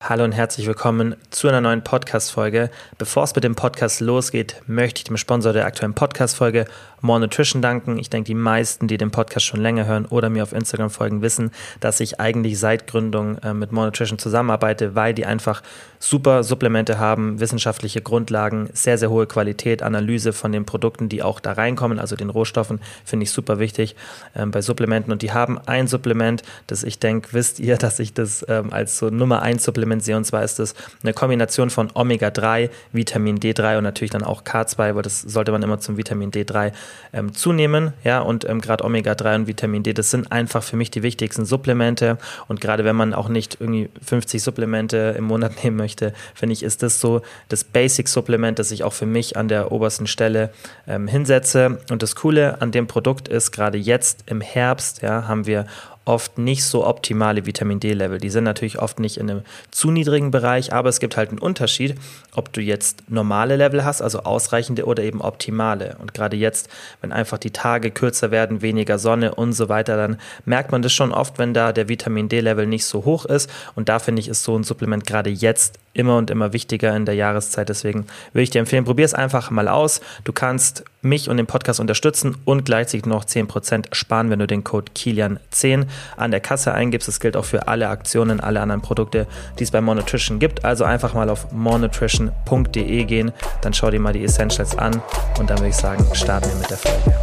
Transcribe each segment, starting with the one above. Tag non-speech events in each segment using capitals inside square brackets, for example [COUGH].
Hallo und herzlich willkommen zu einer neuen Podcast-Folge. Bevor es mit dem Podcast losgeht, möchte ich dem Sponsor der aktuellen Podcast-Folge More Nutrition danken. Ich denke, die meisten, die den Podcast schon länger hören oder mir auf Instagram folgen, wissen, dass ich eigentlich seit Gründung äh, mit More Nutrition zusammenarbeite, weil die einfach super Supplemente haben, wissenschaftliche Grundlagen, sehr, sehr hohe Qualität, Analyse von den Produkten, die auch da reinkommen, also den Rohstoffen, finde ich super wichtig ähm, bei Supplementen. Und die haben ein Supplement, das ich denke, wisst ihr, [LAUGHS] dass ich das ähm, als so Nummer 1 Supplement Supplement sehe. Und zwar ist es eine Kombination von Omega-3, Vitamin D3 und natürlich dann auch K2, weil das sollte man immer zum Vitamin D3 ähm, zunehmen. Ja, und ähm, gerade Omega-3 und Vitamin D, das sind einfach für mich die wichtigsten Supplemente. Und gerade wenn man auch nicht irgendwie 50 Supplemente im Monat [LAUGHS] nehmen möchte, finde ich, ist das so das Basic-Supplement, das ich auch für mich an der obersten Stelle ähm, hinsetze. Und das Coole an dem Produkt ist, gerade jetzt im Herbst, ja, haben wir oft nicht so optimale Vitamin D-Level. Die sind natürlich oft nicht in einem zu niedrigen Bereich, aber es gibt halt einen Unterschied, ob du jetzt normale Level hast, also ausreichende oder eben optimale. Und gerade jetzt, wenn einfach die Tage kürzer werden, weniger Sonne und so weiter, dann merkt man das schon oft, wenn da der Vitamin D-Level nicht so hoch ist. Und da finde ich, ist so ein Supplement gerade jetzt immer und immer wichtiger in der Jahreszeit. Deswegen würde ich dir empfehlen, probier es einfach mal aus. Du kannst mich und den Podcast unterstützen und gleichzeitig noch 10% sparen, wenn du den Code Kilian10 an der Kasse eingibst. Das gilt auch für alle Aktionen, alle anderen Produkte, die es bei Monotrition gibt. Also einfach mal auf monotrition.de gehen, dann schau dir mal die Essentials an und dann würde ich sagen, starten wir mit der Folge.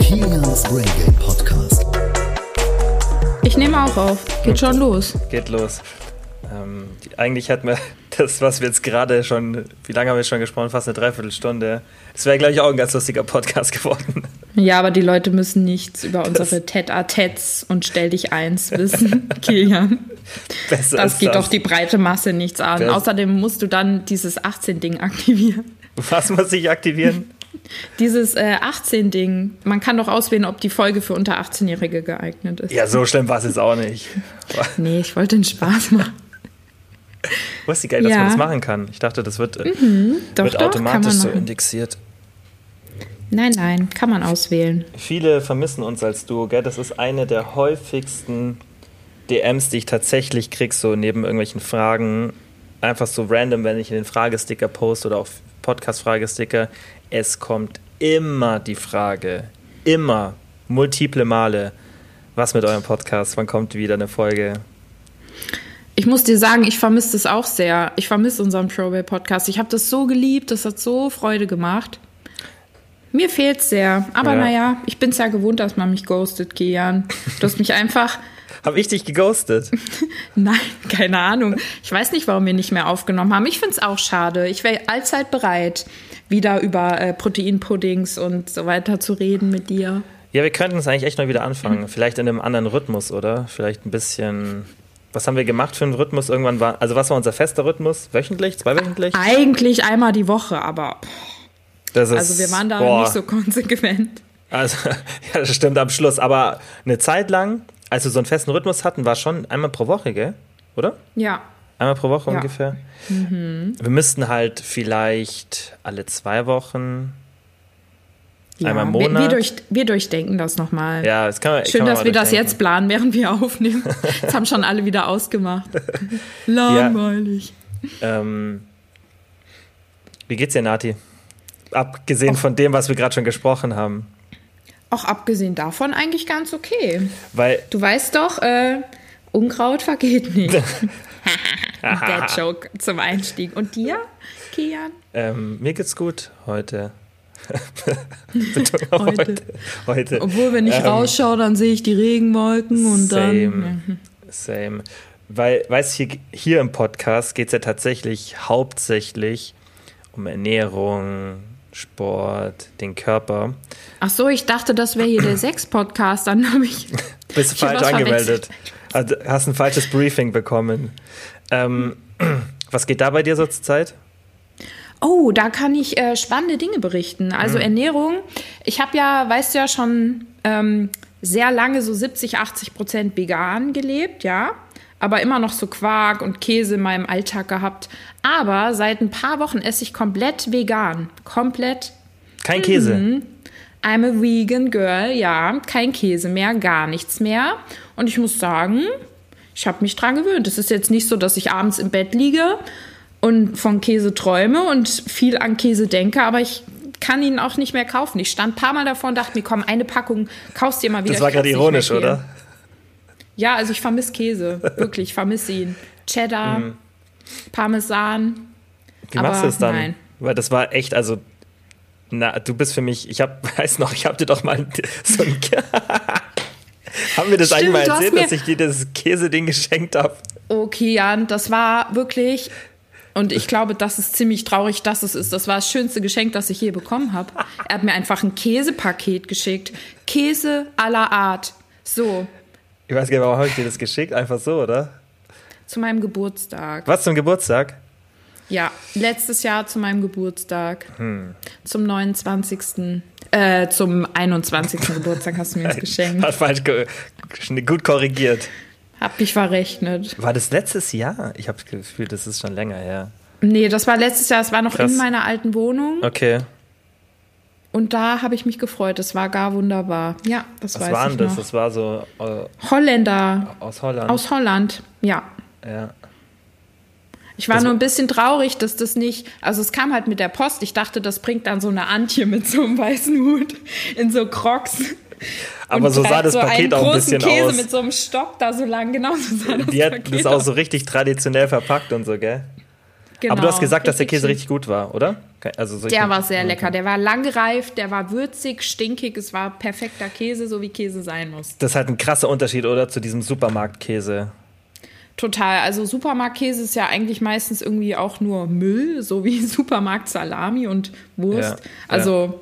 Kilians Brain Game Podcast. Ich nehme auch auf. Geht schon los. Geht los. Ähm, die, eigentlich hätten wir [LAUGHS] das, was wir jetzt gerade schon, wie lange haben wir schon gesprochen? Fast eine Dreiviertelstunde. Das wäre, glaube ich, auch ein ganz lustiger Podcast [LAUGHS] geworden. Ja, aber die Leute müssen nichts über unsere Tête-à-Têtes und Stell dich eins [LAUGHS] wissen, Kilian. Besser das geht das. doch die breite Masse nichts an. Besser. Außerdem musst du dann dieses 18-Ding aktivieren. Was muss ich aktivieren? Dieses äh, 18-Ding. Man kann doch auswählen, ob die Folge für unter 18-Jährige geeignet ist. Ja, so schlimm war es jetzt auch nicht. nee, ich wollte den Spaß machen. Wusste geil, dass ja. man das machen kann. Ich dachte, das wird, äh, mhm, doch, wird doch, automatisch so indexiert. Nein, nein, kann man auswählen. Viele vermissen uns als Duo, gell? Das ist eine der häufigsten DMs, die ich tatsächlich kriege, so neben irgendwelchen Fragen. Einfach so random, wenn ich in den Fragesticker poste oder auf Podcast-Fragesticker. Es kommt immer die Frage, immer, multiple Male, was mit eurem Podcast, wann kommt wieder eine Folge? Ich muss dir sagen, ich vermisse das auch sehr. Ich vermisse unseren Probay-Podcast. Ich habe das so geliebt, das hat so Freude gemacht. Mir fehlt es sehr. Aber ja. naja, ich bin es ja gewohnt, dass man mich ghostet, Kian. Du hast mich einfach. [LAUGHS] Habe ich dich geghostet? [LAUGHS] Nein, keine Ahnung. Ich weiß nicht, warum wir nicht mehr aufgenommen haben. Ich finde es auch schade. Ich wäre allzeit bereit, wieder über äh, Proteinpuddings und so weiter zu reden mit dir. Ja, wir könnten es eigentlich echt mal wieder anfangen. Mhm. Vielleicht in einem anderen Rhythmus, oder? Vielleicht ein bisschen was haben wir gemacht für einen Rhythmus? Irgendwann war, also was war unser fester Rhythmus? Wöchentlich, zweiwöchentlich? Eigentlich einmal die Woche, aber ist, also wir waren da boah. nicht so konsequent. Also, [LAUGHS] ja, das stimmt am Schluss. Aber eine Zeit lang, als wir so einen festen Rhythmus hatten, war schon einmal pro Woche, gell? Oder? Ja. Einmal pro Woche ja. ungefähr. Mhm. Wir müssten halt vielleicht alle zwei Wochen ja, Einmal im Monat. Wir, wir, durch, wir durchdenken das nochmal. Ja, das kann man, Schön, kann man dass wir das jetzt planen, während wir aufnehmen. [LAUGHS] Das haben schon alle wieder ausgemacht. [LAUGHS] Langweilig. Ja. Ähm, wie geht's dir, Nati? Abgesehen Och. von dem, was wir gerade schon gesprochen haben. Auch abgesehen davon eigentlich ganz okay. Weil du weißt doch, äh, Unkraut vergeht nicht. [LAUGHS] Der Joke zum Einstieg. Und dir, Kian? Ähm, mir geht's gut heute. [LAUGHS] heute. heute. Obwohl, wenn ich ähm, rausschaue, dann sehe ich die Regenwolken und same, dann. Same. Weil, weißt du, hier, hier im Podcast geht es ja tatsächlich hauptsächlich um Ernährung, Sport, den Körper. Ach so, ich dachte, das wäre hier der [CLEARS THROAT] Sex-Podcast. Dann habe ich. Bist du falsch angemeldet. Also, hast ein falsches Briefing bekommen. Ähm, [CLEARS THROAT] was geht da bei dir so zur Zeit? Oh, da kann ich äh, spannende Dinge berichten. Also mhm. Ernährung. Ich habe ja, weißt du ja schon, ähm, sehr lange so 70, 80 Prozent vegan gelebt, ja. Aber immer noch so Quark und Käse in meinem Alltag gehabt. Aber seit ein paar Wochen esse ich komplett vegan. Komplett. Kein Käse. Mhm. I'm a vegan girl, ja. Kein Käse mehr, gar nichts mehr. Und ich muss sagen, ich habe mich dran gewöhnt. Es ist jetzt nicht so, dass ich abends im Bett liege und von Käse träume und viel an Käse denke, aber ich kann ihn auch nicht mehr kaufen. Ich stand ein paar Mal davor und dachte mir, komm, eine Packung, kaufst dir mal wieder. Das war gerade ironisch, oder? Ja, also ich vermisse Käse. [LAUGHS] Wirklich, ich vermisse ihn. Cheddar, Parmesan. Wie machst du es dann? nein. Weil das war echt, also, na, du bist für mich, ich hab, [LAUGHS] weiß noch, ich hab dir doch mal so ein. [LAUGHS] Haben wir das Stimmt, eigentlich mal erzählt, dass ich dir das Käseding geschenkt habe? Okay, Jan, das war wirklich. Und ich glaube, das ist ziemlich traurig, dass es ist. Das war das schönste Geschenk, das ich je bekommen habe. Er hat mir einfach ein Käsepaket geschickt. Käse aller Art. So, Ich weiß gar nicht, warum habe ich dir das geschickt? Einfach so, oder? zu meinem Geburtstag. Was zum Geburtstag? Ja, letztes Jahr zu meinem Geburtstag. Hm. Zum 29. Äh, zum 21. Geburtstag hast du mir das [LAUGHS] geschenkt. Hat falsch ge gut korrigiert. Hab mich verrechnet. War das letztes Jahr? Ich habe das Gefühl, das ist schon länger her. Nee, das war letztes Jahr, es war noch Krass. in meiner alten Wohnung. Okay. Und da habe ich mich gefreut. Das war gar wunderbar. Ja, das Was weiß war ich denn das? noch. Das war so äh, Holländer aus Holland. aus Holland. Ja. ja. Ich war Das nur war- ein bisschen traurig, dass das nicht, also es kam halt mit der Post. Ich dachte, das bringt dann so eine Antje mit so einem weißen Hut in so Crocs. Aber so sah das so Paket auch ein bisschen Käse aus. mit so einem Stock da so lang. Genau so sah das Die hat Paket das auch so richtig traditionell verpackt und so, gell? Genau, Aber du hast gesagt, dass der Käse richtig gut war, oder? Also so Der war sehr lecker. Der war langgereift, der war würzig, stinkig. Es war perfekter Käse, so wie Käse sein muss. Das ist halt ein krasser Unterschied, oder? Zu diesem Supermarktkäse. Total. Also Supermarktkäse ist ja eigentlich meistens irgendwie auch nur Müll, so wie [LAUGHS] Supermarkt-Salami und Wurst. Ja, also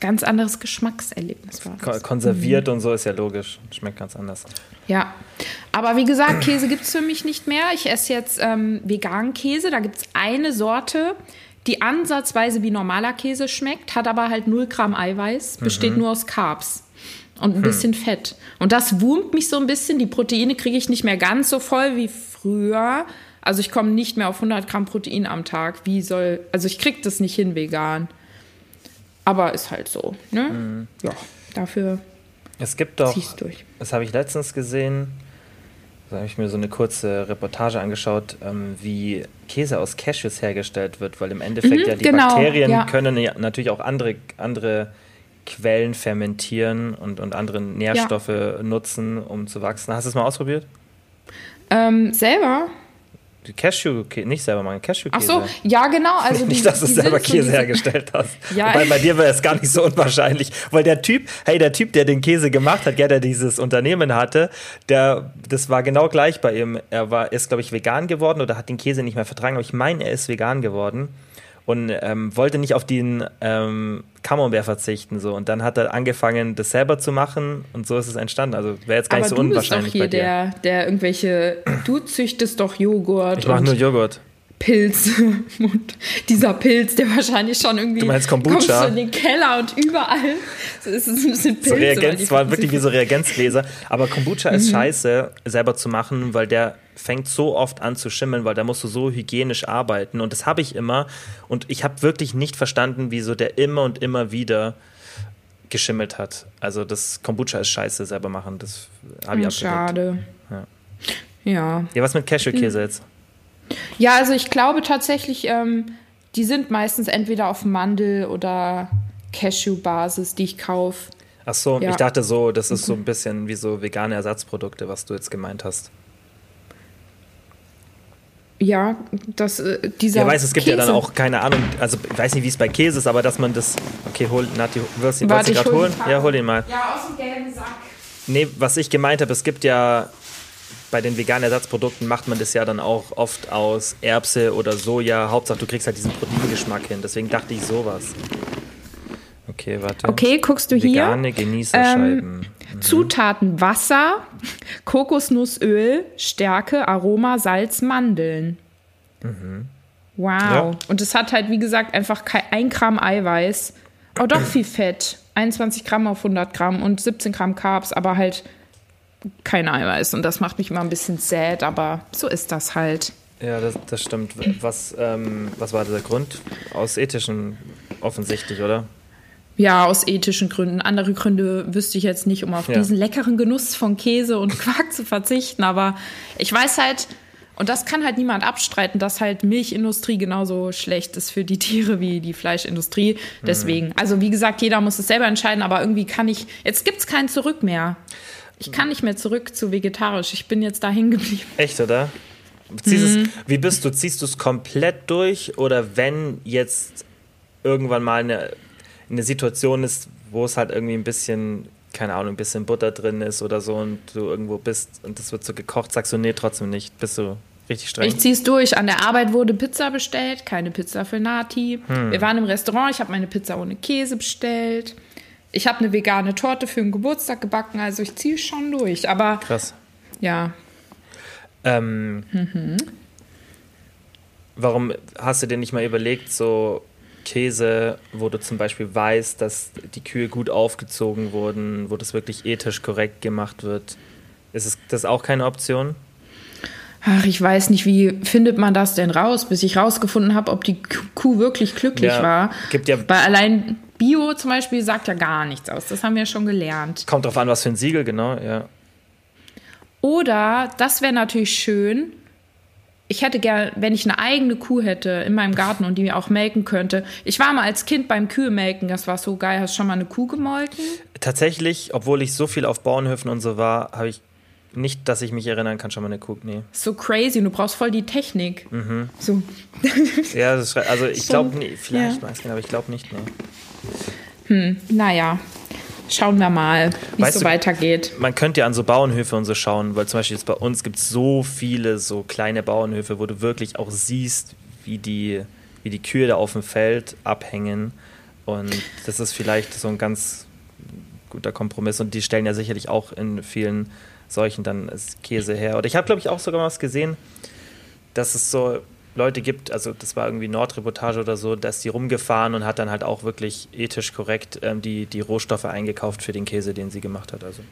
ganz anderes Geschmackserlebnis war das. konserviert Mhm. und so ist ja logisch. Schmeckt ganz anders. Ja. Aber wie gesagt, Käse gibt es für mich nicht mehr. Ich esse jetzt ähm, veganen Käse. Da gibt es eine Sorte, die ansatzweise wie normaler Käse schmeckt, hat aber halt 0 Gramm Eiweiß, besteht nur aus Carbs und ein bisschen Fett. Und das wurmt mich so ein bisschen. Die Proteine kriege ich nicht mehr ganz so voll wie früher. Also ich komme nicht mehr auf 100 Gramm Protein am Tag. Wie soll, also ich kriege das nicht hin vegan. Aber ist halt so, ne? Ja, dafür Es gibt doch, durch. das habe ich letztens gesehen, da habe ich mir so eine kurze Reportage angeschaut, ähm, wie Käse aus Cashews hergestellt wird, weil im Endeffekt Mhm, ja die genau, Bakterien ja. können ja natürlich auch andere, andere Quellen fermentieren und, und andere Nährstoffe nutzen, um zu wachsen. Hast du es mal ausprobiert? Ähm, selber? Cashew, nicht selber machen, Cashew-Käse. Ach so, ja genau. Also nicht, die, dass du selber Käse hergestellt hast. Ja. Wobei bei dir wäre es gar nicht so unwahrscheinlich. Weil der Typ, hey, der Typ, der den Käse gemacht hat, ja, der dieses Unternehmen hatte, der, das war genau gleich bei ihm. Er war, ist, glaube ich, vegan geworden oder hat den Käse nicht mehr vertragen. Aber ich meine, er ist vegan geworden und ähm, wollte nicht auf den ähm, Camembert verzichten. So. Und dann hat er angefangen, das selber zu machen und so ist es entstanden. Also wäre jetzt gar Aber nicht so du bist doch unwahrscheinlich hier bei dir. der, der irgendwelche, du züchtest doch Joghurt ich mache nur Joghurt. Pilz. [LAUGHS] Und dieser Pilz, der wahrscheinlich schon irgendwie. Du meinst Kombucha? Kommst in den Keller und überall. So ist es ein bisschen Pilze. So Reagenz, war wirklich wie so Reagenzgläser. Aber Kombucha Mhm. ist scheiße, selber zu machen, weil der fängt so oft an zu schimmeln, weil da musst du so hygienisch arbeiten. Und das habe ich immer. Und ich habe wirklich nicht verstanden, wieso der immer und immer wieder geschimmelt hat. Also das Kombucha ist scheiße, selber machen. Das habe ich Hm. Schade. Ja. Ja. Ja, was mit Cashewkäse jetzt? Ja, also ich glaube tatsächlich, ähm, die sind meistens entweder auf Mandel- oder Cashew-Basis, die ich kaufe. Ach so, Ja. ich dachte so, das ist so ein bisschen wie so vegane Ersatzprodukte, was du jetzt gemeint hast. Ja, das, äh, dieser Ja, weiß, es gibt ja dann Käse- auch keine Ahnung, also ich weiß nicht, wie es bei Käse ist, aber dass man das. Okay, hol, Nati, willst du ihn gerade hol holen? Ja, hol den mal. Ja, aus dem gelben Sack. Nee, was ich gemeint habe, es gibt ja bei den veganen Ersatzprodukten macht man das ja dann auch oft aus Erbse oder Soja. Hauptsache, du kriegst halt diesen Proteingeschmack hin. Deswegen dachte ich sowas. Okay, warte. Okay, guckst du hier? Vegane Genießerscheiben. Zutaten Wasser, Kokosnussöl, Stärke, Aroma, Salz, Mandeln. Wow. Ja. Und es hat halt, wie gesagt, einfach ein Gramm Eiweiß. Oh, doch [CLEARS THROAT] viel Fett. 21 Gramm auf 100 Gramm und 17 Gramm Carbs, aber halt kein Eiweiß. Und das macht mich immer ein bisschen sad, aber so ist das halt. Ja, das, das stimmt. Was, ähm, was war der Grund? Aus ethischen offensichtlich, oder? Ja, aus ethischen Gründen. Andere Gründe wüsste ich jetzt nicht, um auf Ja. diesen leckeren Genuss von Käse und [LAUGHS] Quark zu verzichten. Aber ich weiß halt, und das kann halt niemand abstreiten, dass halt Milchindustrie genauso schlecht ist für die [LAUGHS] Tiere wie die Fleischindustrie. Deswegen, also wie gesagt, jeder muss es selber entscheiden, aber irgendwie kann ich, jetzt gibt's kein Zurück mehr. Ich kann nicht mehr zurück zu vegetarisch. Ich bin jetzt da hängen geblieben. Echt, oder? Ziehst Mhm. es, wie bist du? Ziehst du es komplett durch oder wenn jetzt irgendwann mal eine, eine Situation ist, wo es halt irgendwie ein bisschen, keine Ahnung, ein bisschen Butter drin ist oder so und du irgendwo bist und das wird so gekocht, sagst du, nee, trotzdem nicht. Bist du richtig streng? Ich zieh's durch. An der Arbeit wurde Pizza bestellt, keine Pizza für Nati. Wir waren im Restaurant, ich habe meine Pizza ohne Käse bestellt. Ich habe eine vegane Torte für den Geburtstag gebacken, also ich ziehe schon durch. Aber Krass. ja, Ähm, Warum hast du dir nicht mal überlegt, so Käse, wo du zum Beispiel weißt, dass die Kühe gut aufgezogen wurden, wo das wirklich ethisch korrekt gemacht wird? Ist es, das auch keine Option? ach, ich weiß nicht, wie findet man das denn raus, bis ich rausgefunden habe, ob die Kuh wirklich glücklich Ja, war. gibt ja- Weil allein Bio zum Beispiel sagt ja gar nichts aus. Das haben wir ja schon gelernt. Kommt drauf an, was für ein Siegel, genau, ja. Oder, das wäre natürlich schön, ich hätte gern, wenn ich eine eigene Kuh hätte in meinem Garten und die mir auch melken könnte. Ich war mal als Kind beim Kühe-Melken, das war so geil. Hast du schon mal eine Kuh gemolken? Tatsächlich, obwohl ich so viel auf Bauernhöfen und so war, habe ich nicht, dass ich mich erinnern kann, schon mal eine Kuh. Nee. So crazy, du brauchst voll die Technik. Mhm. So. Ja, das ist, schre- also ich [LAUGHS] glaube, nee, vielleicht ja. nicht, aber ich glaube nicht, nee. Naja, schauen wir mal, wie es so weitergeht. Man könnte ja an so Bauernhöfe und so schauen, weil zum Beispiel jetzt bei uns gibt es so viele so kleine Bauernhöfe, wo du wirklich auch siehst, wie die, wie die Kühe da auf dem Feld abhängen. Und das ist vielleicht so ein ganz guter Kompromiss. Und die stellen ja sicherlich auch in vielen solchen dann Käse her. Oder ich habe, glaube ich, auch sogar mal was gesehen, dass es so Leute gibt, also das war irgendwie Nordreportage oder so, dass die rumgefahren und hat dann halt auch wirklich ethisch korrekt ähm, die, die Rohstoffe eingekauft für den Käse, den sie gemacht hat. Also.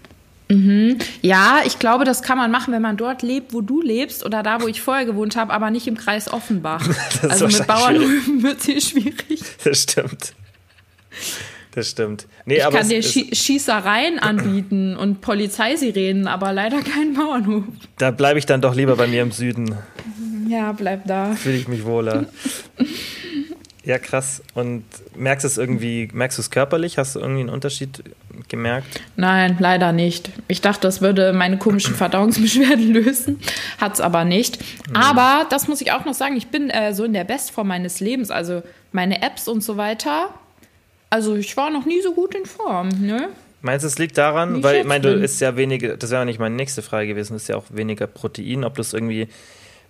Ja, ich glaube, das kann man machen, wenn man dort lebt, wo du lebst oder da, wo ich vorher gewohnt habe, aber nicht im Kreis Offenbach. [LAUGHS] ist also mit Bauernhöfen [LAUGHS] wird es hier schwierig. Das stimmt. Das stimmt. Nee, Ich kann dir Schie Schießereien anbieten und Polizeisirenen, aber leider keinen Bauernhof. da bleibe ich dann doch lieber bei mir im Süden. Ja, bleib da. Fühle ich mich wohler. Ja, krass. Und merkst du es irgendwie, merkst du es körperlich? Hast du irgendwie einen Unterschied gemerkt? Nein, leider nicht. Ich dachte, das würde meine komischen Verdauungsbeschwerden [LAUGHS] lösen. Hat's aber nicht. Aber das muss ich auch noch sagen, ich bin äh, so in der Bestform meines Lebens. Also meine Apps und so weiter. Also ich war noch nie so gut in Form, ne? Meinst du, es liegt daran? Weil, ich meine, du isst ja weniger, das wäre nicht meine nächste Frage gewesen, ist ja auch weniger Protein. Ob du es irgendwie,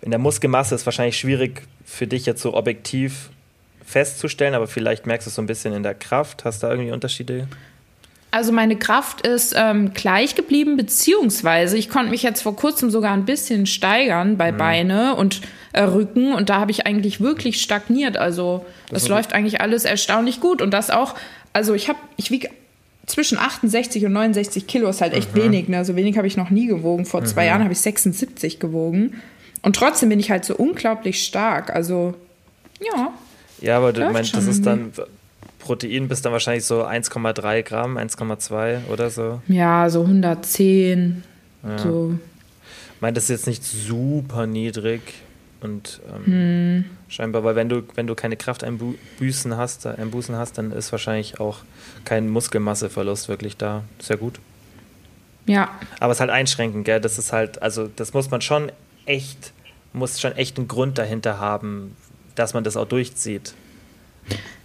in der Muskelmasse ist wahrscheinlich schwierig für dich jetzt so objektiv festzustellen, aber vielleicht merkst du es so ein bisschen in der Kraft. Hast du da irgendwie Unterschiede? Also meine Kraft ist ähm, gleich geblieben, beziehungsweise ich konnte mich jetzt vor kurzem sogar ein bisschen steigern bei Beine und äh, Rücken und da habe ich eigentlich wirklich stagniert. Also das, ist läuft eigentlich alles erstaunlich gut und das auch, also ich habe, ich wiege zwischen 68 und 69 Kilo ist halt echt wenig, ne? So wenig habe ich noch nie gewogen. Vor zwei Jahren habe ich 76 gewogen und trotzdem bin ich halt so unglaublich stark. Also ja, Ja, aber du meinst, das ist dann, Protein bist dann wahrscheinlich so 1,3 Gramm, 1,2 oder so. ja, so 110, so Ich meine, das ist jetzt nicht super niedrig und ähm, Hm. scheinbar, weil wenn du, wenn du keine Krafteinbußen hast, äh, Einbußen hast, dann ist wahrscheinlich auch kein Muskelmasseverlust wirklich da. Ja gut. ja. Aber es ist halt einschränkend, gell? Das ist halt, also das muss man schon echt, muss schon echt einen Grund dahinter haben, dass man das auch durchzieht.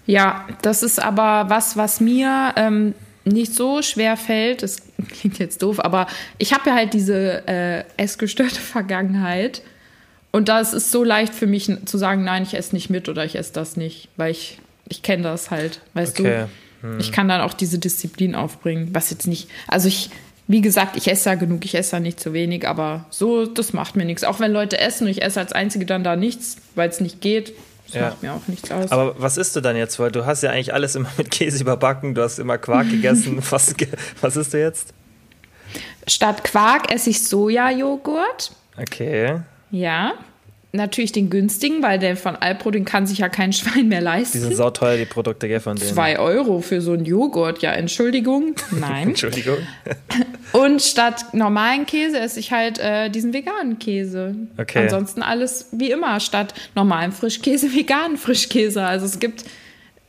Ja, das ist aber was, was mir ähm, nicht so schwer fällt. Das klingt jetzt doof, aber ich habe ja halt diese äh, essgestörte Vergangenheit. Und das ist so leicht für mich zu sagen, nein, ich esse nicht mit oder ich esse das nicht, weil ich, ich kenne das halt, weißt Okay. du. Ich kann dann auch diese Disziplin aufbringen, was jetzt nicht, also ich, wie gesagt, ich esse ja genug, ich esse ja nicht zu wenig, aber so, das macht mir nichts. Auch wenn Leute essen und ich esse als Einzige dann da nichts, weil es nicht geht, das Ja. macht mir auch nichts aus. Aber was isst du dann jetzt? Weil du hast ja eigentlich alles immer [LAUGHS] mit Käse überbacken, du hast immer Quark gegessen. [LAUGHS] Was, was isst du jetzt? Statt Quark esse ich Sojajoghurt. Okay. Ja. Natürlich den günstigen, weil der von Alpro, den kann sich ja kein [LAUGHS] Schwein mehr leisten. Die sind sauteuer, die Produkte gell, von denen. Zwei Euro für so einen Joghurt, ja, Entschuldigung. Nein. [LAUGHS] Entschuldigung. [LAUGHS] Und statt normalen Käse esse ich halt äh, diesen veganen Käse. Okay. Ansonsten alles wie immer. Statt normalen Frischkäse, veganen Frischkäse. Also es gibt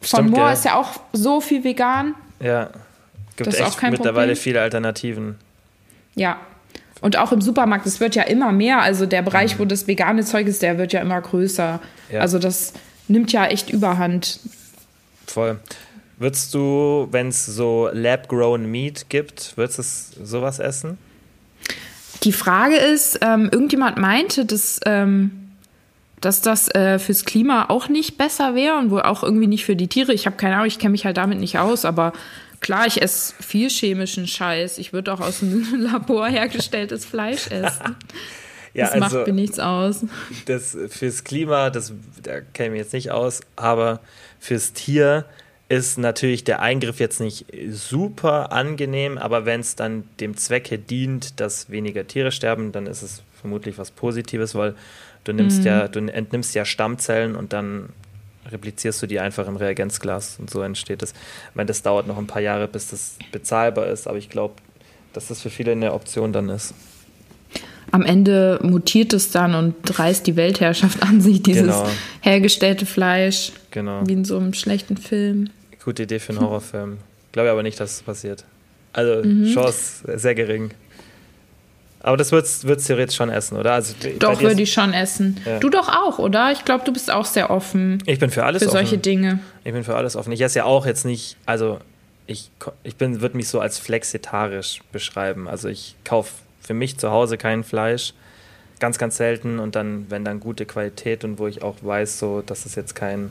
von Stimmt, Moor ja. ist ja auch so viel vegan. Ja. Gibt Das echt mittlerweile Problem. viele Alternativen. Ja. Und auch im Supermarkt, es wird ja immer mehr. Also der Bereich, wo das vegane Zeug ist, der wird ja immer größer. Mhm. Ja. Also das nimmt ja echt überhand. Voll. Würdest du, wenn es so Lab-Grown Meat gibt, würdest du sowas essen? Die Frage ist, ähm, irgendjemand meinte, dass, ähm, dass das äh, fürs Klima auch nicht besser wäre und wohl auch irgendwie nicht für die Tiere. Ich habe keine Ahnung, ich kenne mich halt damit nicht aus, aber klar, ich esse viel chemischen Scheiß. Ich würde auch aus einem [LAUGHS] Labor hergestelltes Fleisch essen. [LAUGHS] Ja, Das also macht mir nichts aus. das fürs Klima, das da kenne ich mich jetzt nicht aus, aber fürs Tier ist natürlich der Eingriff jetzt nicht super angenehm, aber wenn es dann dem Zwecke dient, dass weniger Tiere sterben, dann ist es vermutlich was Positives, weil du nimmst ja, du entnimmst ja Stammzellen und dann replizierst du die einfach im Reagenzglas und so entsteht das. Ich meine, das dauert noch ein paar Jahre, bis das bezahlbar ist, aber ich glaube, dass das für viele eine Option dann ist. Am Ende mutiert es dann und reißt die Weltherrschaft an sich, dieses Genau. hergestellte Fleisch, Genau. wie in so einem schlechten Film. Gute Idee für einen Horrorfilm. Glaube aber nicht, dass es passiert. Also Mhm. Chance sehr gering. Aber das würdest du theoretisch schon essen, oder? Also, Doch, würde ich schon essen. Ja. Du doch auch, oder? Ich glaube, du bist auch sehr offen Ich bin für alles für solche offen. Dinge. Ich bin für alles offen. Ich esse ja auch jetzt nicht, also ich, ich bin, würde mich so als flexitarisch beschreiben. Also ich kaufe für mich zu Hause kein Fleisch. Ganz, ganz selten und dann, wenn dann gute Qualität und wo ich auch weiß, so, dass es jetzt kein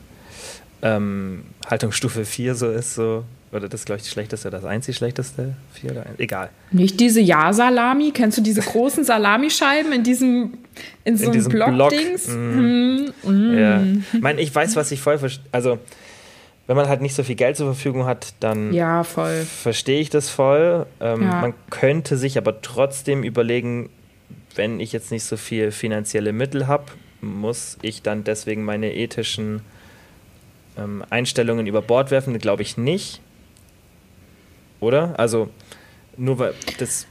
ähm, Haltungsstufe 4 so ist, so, oder das ist, glaube ich, das schlechteste, oder das einzig schlechteste 4 oder ein- egal. Nicht diese Ja-Salami. Kennst du diese großen Salamischeiben in diesem, in so einem diesem Block. Block-Dings? Mhm. Mm. Ja. Ich meine, ich weiß, was ich voll verstehe. Also, wenn man halt nicht so viel Geld zur Verfügung hat, dann Ja, verstehe ich das voll. Ähm, Ja. Man könnte sich aber trotzdem überlegen, wenn ich jetzt nicht so viel finanzielle Mittel habe, muss ich dann deswegen meine ethischen ähm, Einstellungen über Bord werfen? Glaube ich nicht. Oder? Also, nur weil das.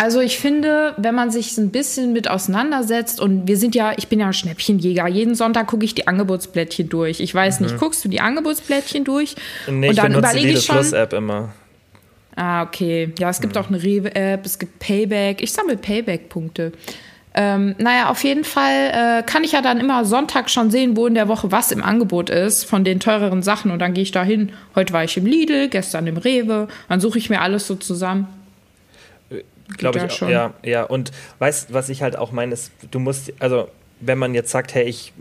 Also ich finde, wenn man sich ein bisschen mit auseinandersetzt und wir sind ja, ich bin ja Schnäppchenjäger. Jeden Sonntag gucke ich die Angebotsblättchen durch. Ich weiß nicht, guckst du die Angebotsblättchen durch? Mhm. Nee, und ich dann überlege ich schon. Plus-App immer. Ah, okay. Ja, es gibt Mhm. auch eine Rewe-App, es gibt Payback. Ich sammle Payback-Punkte. Ähm, naja, auf jeden Fall äh, kann ich ja dann immer Sonntag schon sehen, wo in der Woche was im Angebot ist von den teureren Sachen. Und dann gehe ich da hin. Heute war ich im Lidl, gestern im Rewe. Dann suche ich mir alles so zusammen. Glaube ja ich auch. schon. Ja, ja. Und weißt was ich halt auch meine, ist, du musst, also wenn man jetzt sagt, hey, ich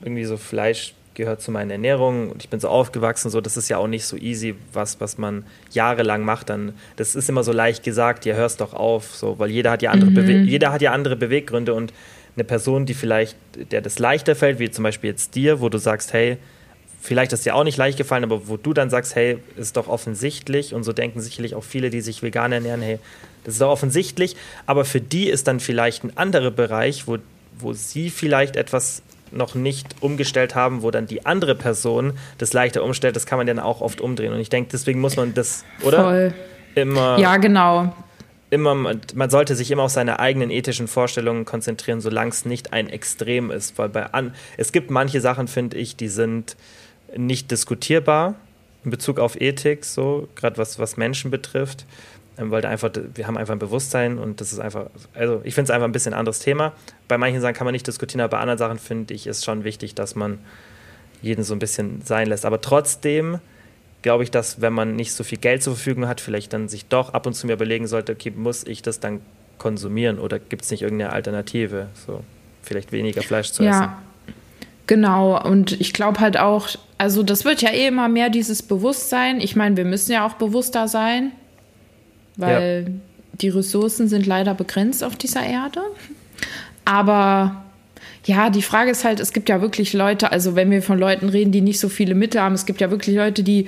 irgendwie so Fleisch gehört zu meiner Ernährung und ich bin so aufgewachsen, so, das ist ja auch nicht so easy, was, was man jahrelang macht, dann, das ist immer so leicht gesagt, ja, hörst doch auf, so, weil jeder hat ja andere, Bewe jeder hat ja andere Beweggründe und eine Person, die vielleicht, der das leichter fällt, wie zum Beispiel jetzt dir, wo du sagst, hey, vielleicht ist dir auch nicht leicht gefallen, aber wo du dann sagst, hey, ist doch offensichtlich und so denken sicherlich auch viele, die sich vegan ernähren, hey, das ist doch offensichtlich, aber für die ist dann vielleicht ein anderer Bereich, wo, wo sie vielleicht etwas noch nicht umgestellt haben, wo dann die andere Person das leichter umstellt, das kann man dann auch oft umdrehen. Und ich denke, deswegen muss man das, oder? Voll. Immer, Ja, genau. immer, man sollte sich immer auf seine eigenen ethischen Vorstellungen konzentrieren, solange es nicht ein Extrem ist. Weil bei an, es gibt manche Sachen, finde ich, die sind nicht diskutierbar in Bezug auf Ethik, so, gerade was, was Menschen betrifft. Ähm, Weil da einfach, wir haben einfach ein Bewusstsein und das ist einfach, also ich finde es einfach ein bisschen ein anderes Thema. Bei manchen Sachen kann man nicht diskutieren, aber bei anderen Sachen finde ich es schon wichtig, dass man jeden so ein bisschen sein lässt. Aber trotzdem glaube ich, dass wenn man nicht so viel Geld zur Verfügung hat, vielleicht dann sich doch ab und zu mir überlegen sollte, okay, muss ich das dann konsumieren oder gibt es nicht irgendeine Alternative? So, vielleicht weniger Fleisch zu essen. Ja, genau. Und ich glaube halt auch, also das wird ja eh immer mehr dieses Bewusstsein. Ich meine, wir müssen ja auch bewusster sein, weil die Ressourcen sind leider begrenzt auf dieser Erde. Aber ja, die Frage ist halt, es gibt ja wirklich Leute, also wenn wir von Leuten reden, die nicht so viele Mittel haben, es gibt ja wirklich Leute, die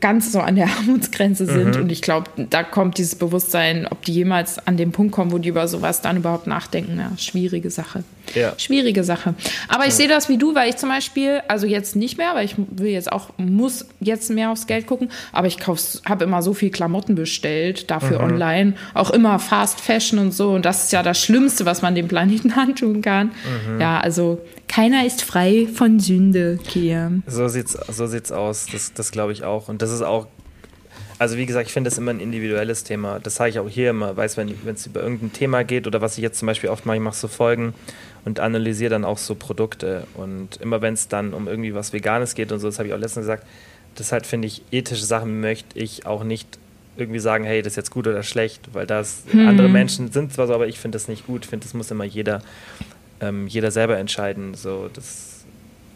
ganz so an der [LAUGHS] Armutsgrenze sind. Mhm. Und ich glaube, da kommt dieses Bewusstsein, ob die jemals an den Punkt kommen, wo die über sowas dann überhaupt nachdenken. Ja, schwierige Sache. Ja. Schwierige Sache. Aber ich ja. sehe das wie du, weil ich zum Beispiel, also jetzt nicht mehr, weil ich will jetzt auch, muss jetzt mehr aufs Geld gucken, aber ich habe immer so viel Klamotten bestellt, dafür mhm. online. Auch immer Fast Fashion und so. Und das ist ja das Schlimmste, was man dem Planeten [LAUGHS] antun kann. Mhm. Ja, also keiner ist frei von Sünde, Kia. So sieht's, so sieht's aus. Das, das glaube ich auch. Und das ist auch, also wie gesagt, ich finde das immer ein individuelles Thema. Das sage ich auch hier immer. Weiß, wenn es über irgendein Thema geht oder was ich jetzt zum Beispiel oft mache, ich mache so Folgen und analysiere dann auch so Produkte. Und immer wenn es dann um irgendwie was Veganes geht und so, das habe ich auch letztens gesagt, das halt finde ich, ethische Sachen möchte ich auch nicht irgendwie sagen, hey, das ist jetzt gut oder schlecht, weil das hm. andere Menschen sind zwar so, aber ich finde das nicht gut. Ich finde, das muss immer jeder, ähm, jeder selber entscheiden. So, das,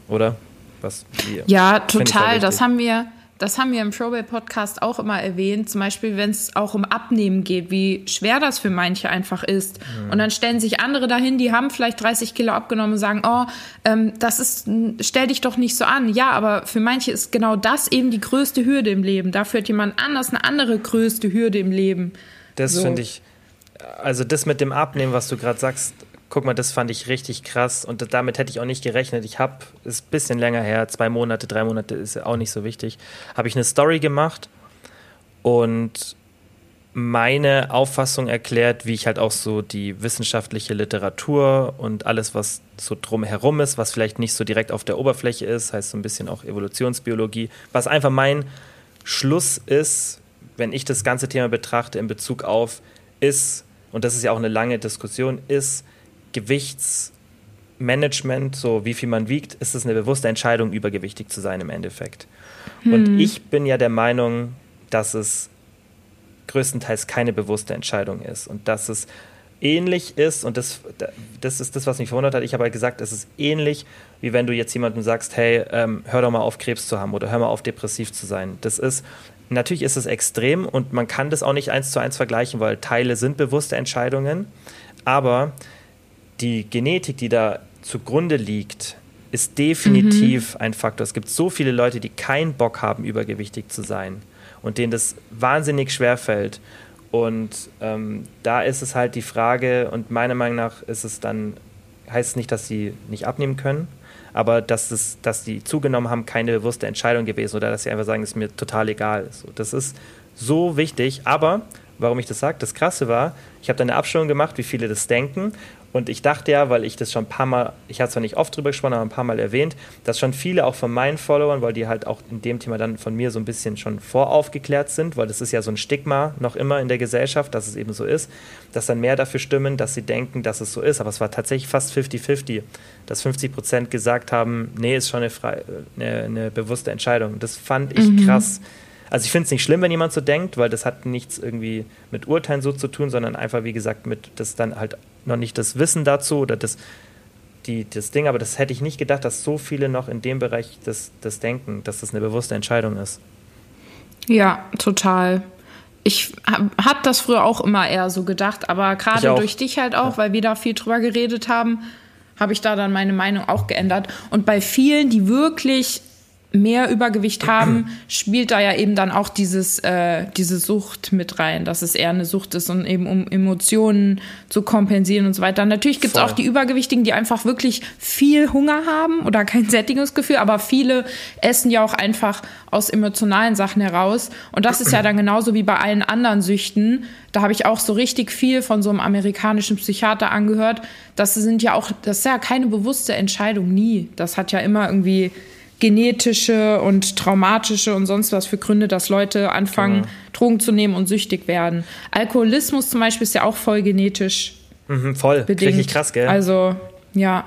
oder? Was, ja, total. Das haben wir das haben wir im Probate-Podcast auch immer erwähnt, zum Beispiel, wenn es auch um Abnehmen geht, wie schwer das für manche einfach ist. Mhm. Und dann stellen sich andere dahin, die haben vielleicht 30 Kilo abgenommen und sagen, oh, ähm, das ist, stell dich doch nicht so an. Ja, aber für manche ist genau das eben die größte Hürde im Leben. Dafür hat jemand anders eine andere größte Hürde im Leben. Das so. finde ich, also das mit dem Abnehmen, was du gerade sagst, guck mal, das fand ich richtig krass und damit hätte ich auch nicht gerechnet. Ich habe, ist ein bisschen länger her, zwei Monate, drei Monate ist auch nicht so wichtig, habe ich eine Story gemacht und meine Auffassung erklärt, wie ich halt auch so die wissenschaftliche Literatur und alles, was so drumherum ist, was vielleicht nicht so direkt auf der Oberfläche ist, heißt so ein bisschen auch Evolutionsbiologie, was einfach mein Schluss ist, wenn ich das ganze Thema betrachte in Bezug auf ist, und das ist ja auch eine lange Diskussion, ist Gewichtsmanagement, so wie viel man wiegt, ist es eine bewusste Entscheidung, übergewichtig zu sein im Endeffekt. Hm. Und ich bin ja der Meinung, dass es größtenteils keine bewusste Entscheidung ist und dass es ähnlich ist, und das, das ist das, was mich verwundert hat. Ich habe halt gesagt, es ist ähnlich, wie wenn du jetzt jemandem sagst, hey, ähm, hör doch mal auf, Krebs zu haben oder hör mal auf, depressiv zu sein. Das ist, natürlich ist es extrem und man kann das auch nicht eins zu eins vergleichen, weil Teile sind bewusste Entscheidungen, aber die Genetik, die da zugrunde liegt, ist definitiv mhm. ein Faktor. Es gibt so viele Leute, die keinen Bock haben, übergewichtig zu sein und denen das wahnsinnig schwer fällt. Und ähm, da ist es halt die Frage, und meiner Meinung nach ist es dann, heißt es nicht, dass sie nicht abnehmen können, aber dass, es, dass sie zugenommen haben, keine bewusste Entscheidung gewesen oder dass sie einfach sagen, es ist mir total egal. So, das ist so wichtig, aber warum ich das sage, das Krasse war, ich habe dann eine Abstimmung gemacht, wie viele das denken und ich dachte ja, weil ich das schon ein paar Mal, ich habe zwar nicht oft drüber gesprochen, aber ein paar Mal erwähnt, dass schon viele auch von meinen Followern, weil die halt auch in dem Thema dann von mir so ein bisschen schon voraufgeklärt sind, weil das ist ja so ein Stigma noch immer in der Gesellschaft, dass es eben so ist, dass dann mehr dafür stimmen, dass sie denken, dass es so ist. Aber es war tatsächlich fast 50-50, dass 50 Prozent gesagt haben, nee, ist schon eine, frei, eine, eine bewusste Entscheidung. Das fand ich mhm. krass. Also ich finde es nicht schlimm, wenn jemand so denkt, weil das hat nichts irgendwie mit Urteilen so zu tun, sondern einfach, wie gesagt, mit das dann halt noch nicht das Wissen dazu oder das, die, das Ding, aber das hätte ich nicht gedacht, dass so viele noch in dem Bereich das, das denken, dass das eine bewusste Entscheidung ist. Ja, total. Ich habe hab das früher auch immer eher so gedacht, aber gerade durch dich halt auch, ja. weil wir da viel drüber geredet haben, habe ich da dann meine Meinung auch geändert. Und bei vielen, die wirklich mehr Übergewicht haben, spielt da ja eben dann auch dieses, äh, diese Sucht mit rein, dass es eher eine Sucht ist und eben um Emotionen zu kompensieren und so weiter. Natürlich gibt es auch die Übergewichtigen, die einfach wirklich viel Hunger haben oder kein Sättigungsgefühl, aber viele essen ja auch einfach aus emotionalen Sachen heraus. Und das ist ja dann genauso wie bei allen anderen Süchten. Da habe ich auch so richtig viel von so einem amerikanischen Psychiater angehört. Das sind ja auch, das ist ja keine bewusste Entscheidung, nie. Das hat ja immer irgendwie genetische und traumatische und sonst was für Gründe, dass Leute anfangen, genau. Drogen zu nehmen und süchtig werden. Alkoholismus zum Beispiel ist ja auch voll genetisch. Mhm, voll, bedingt. richtig krass, gell? Also, ja.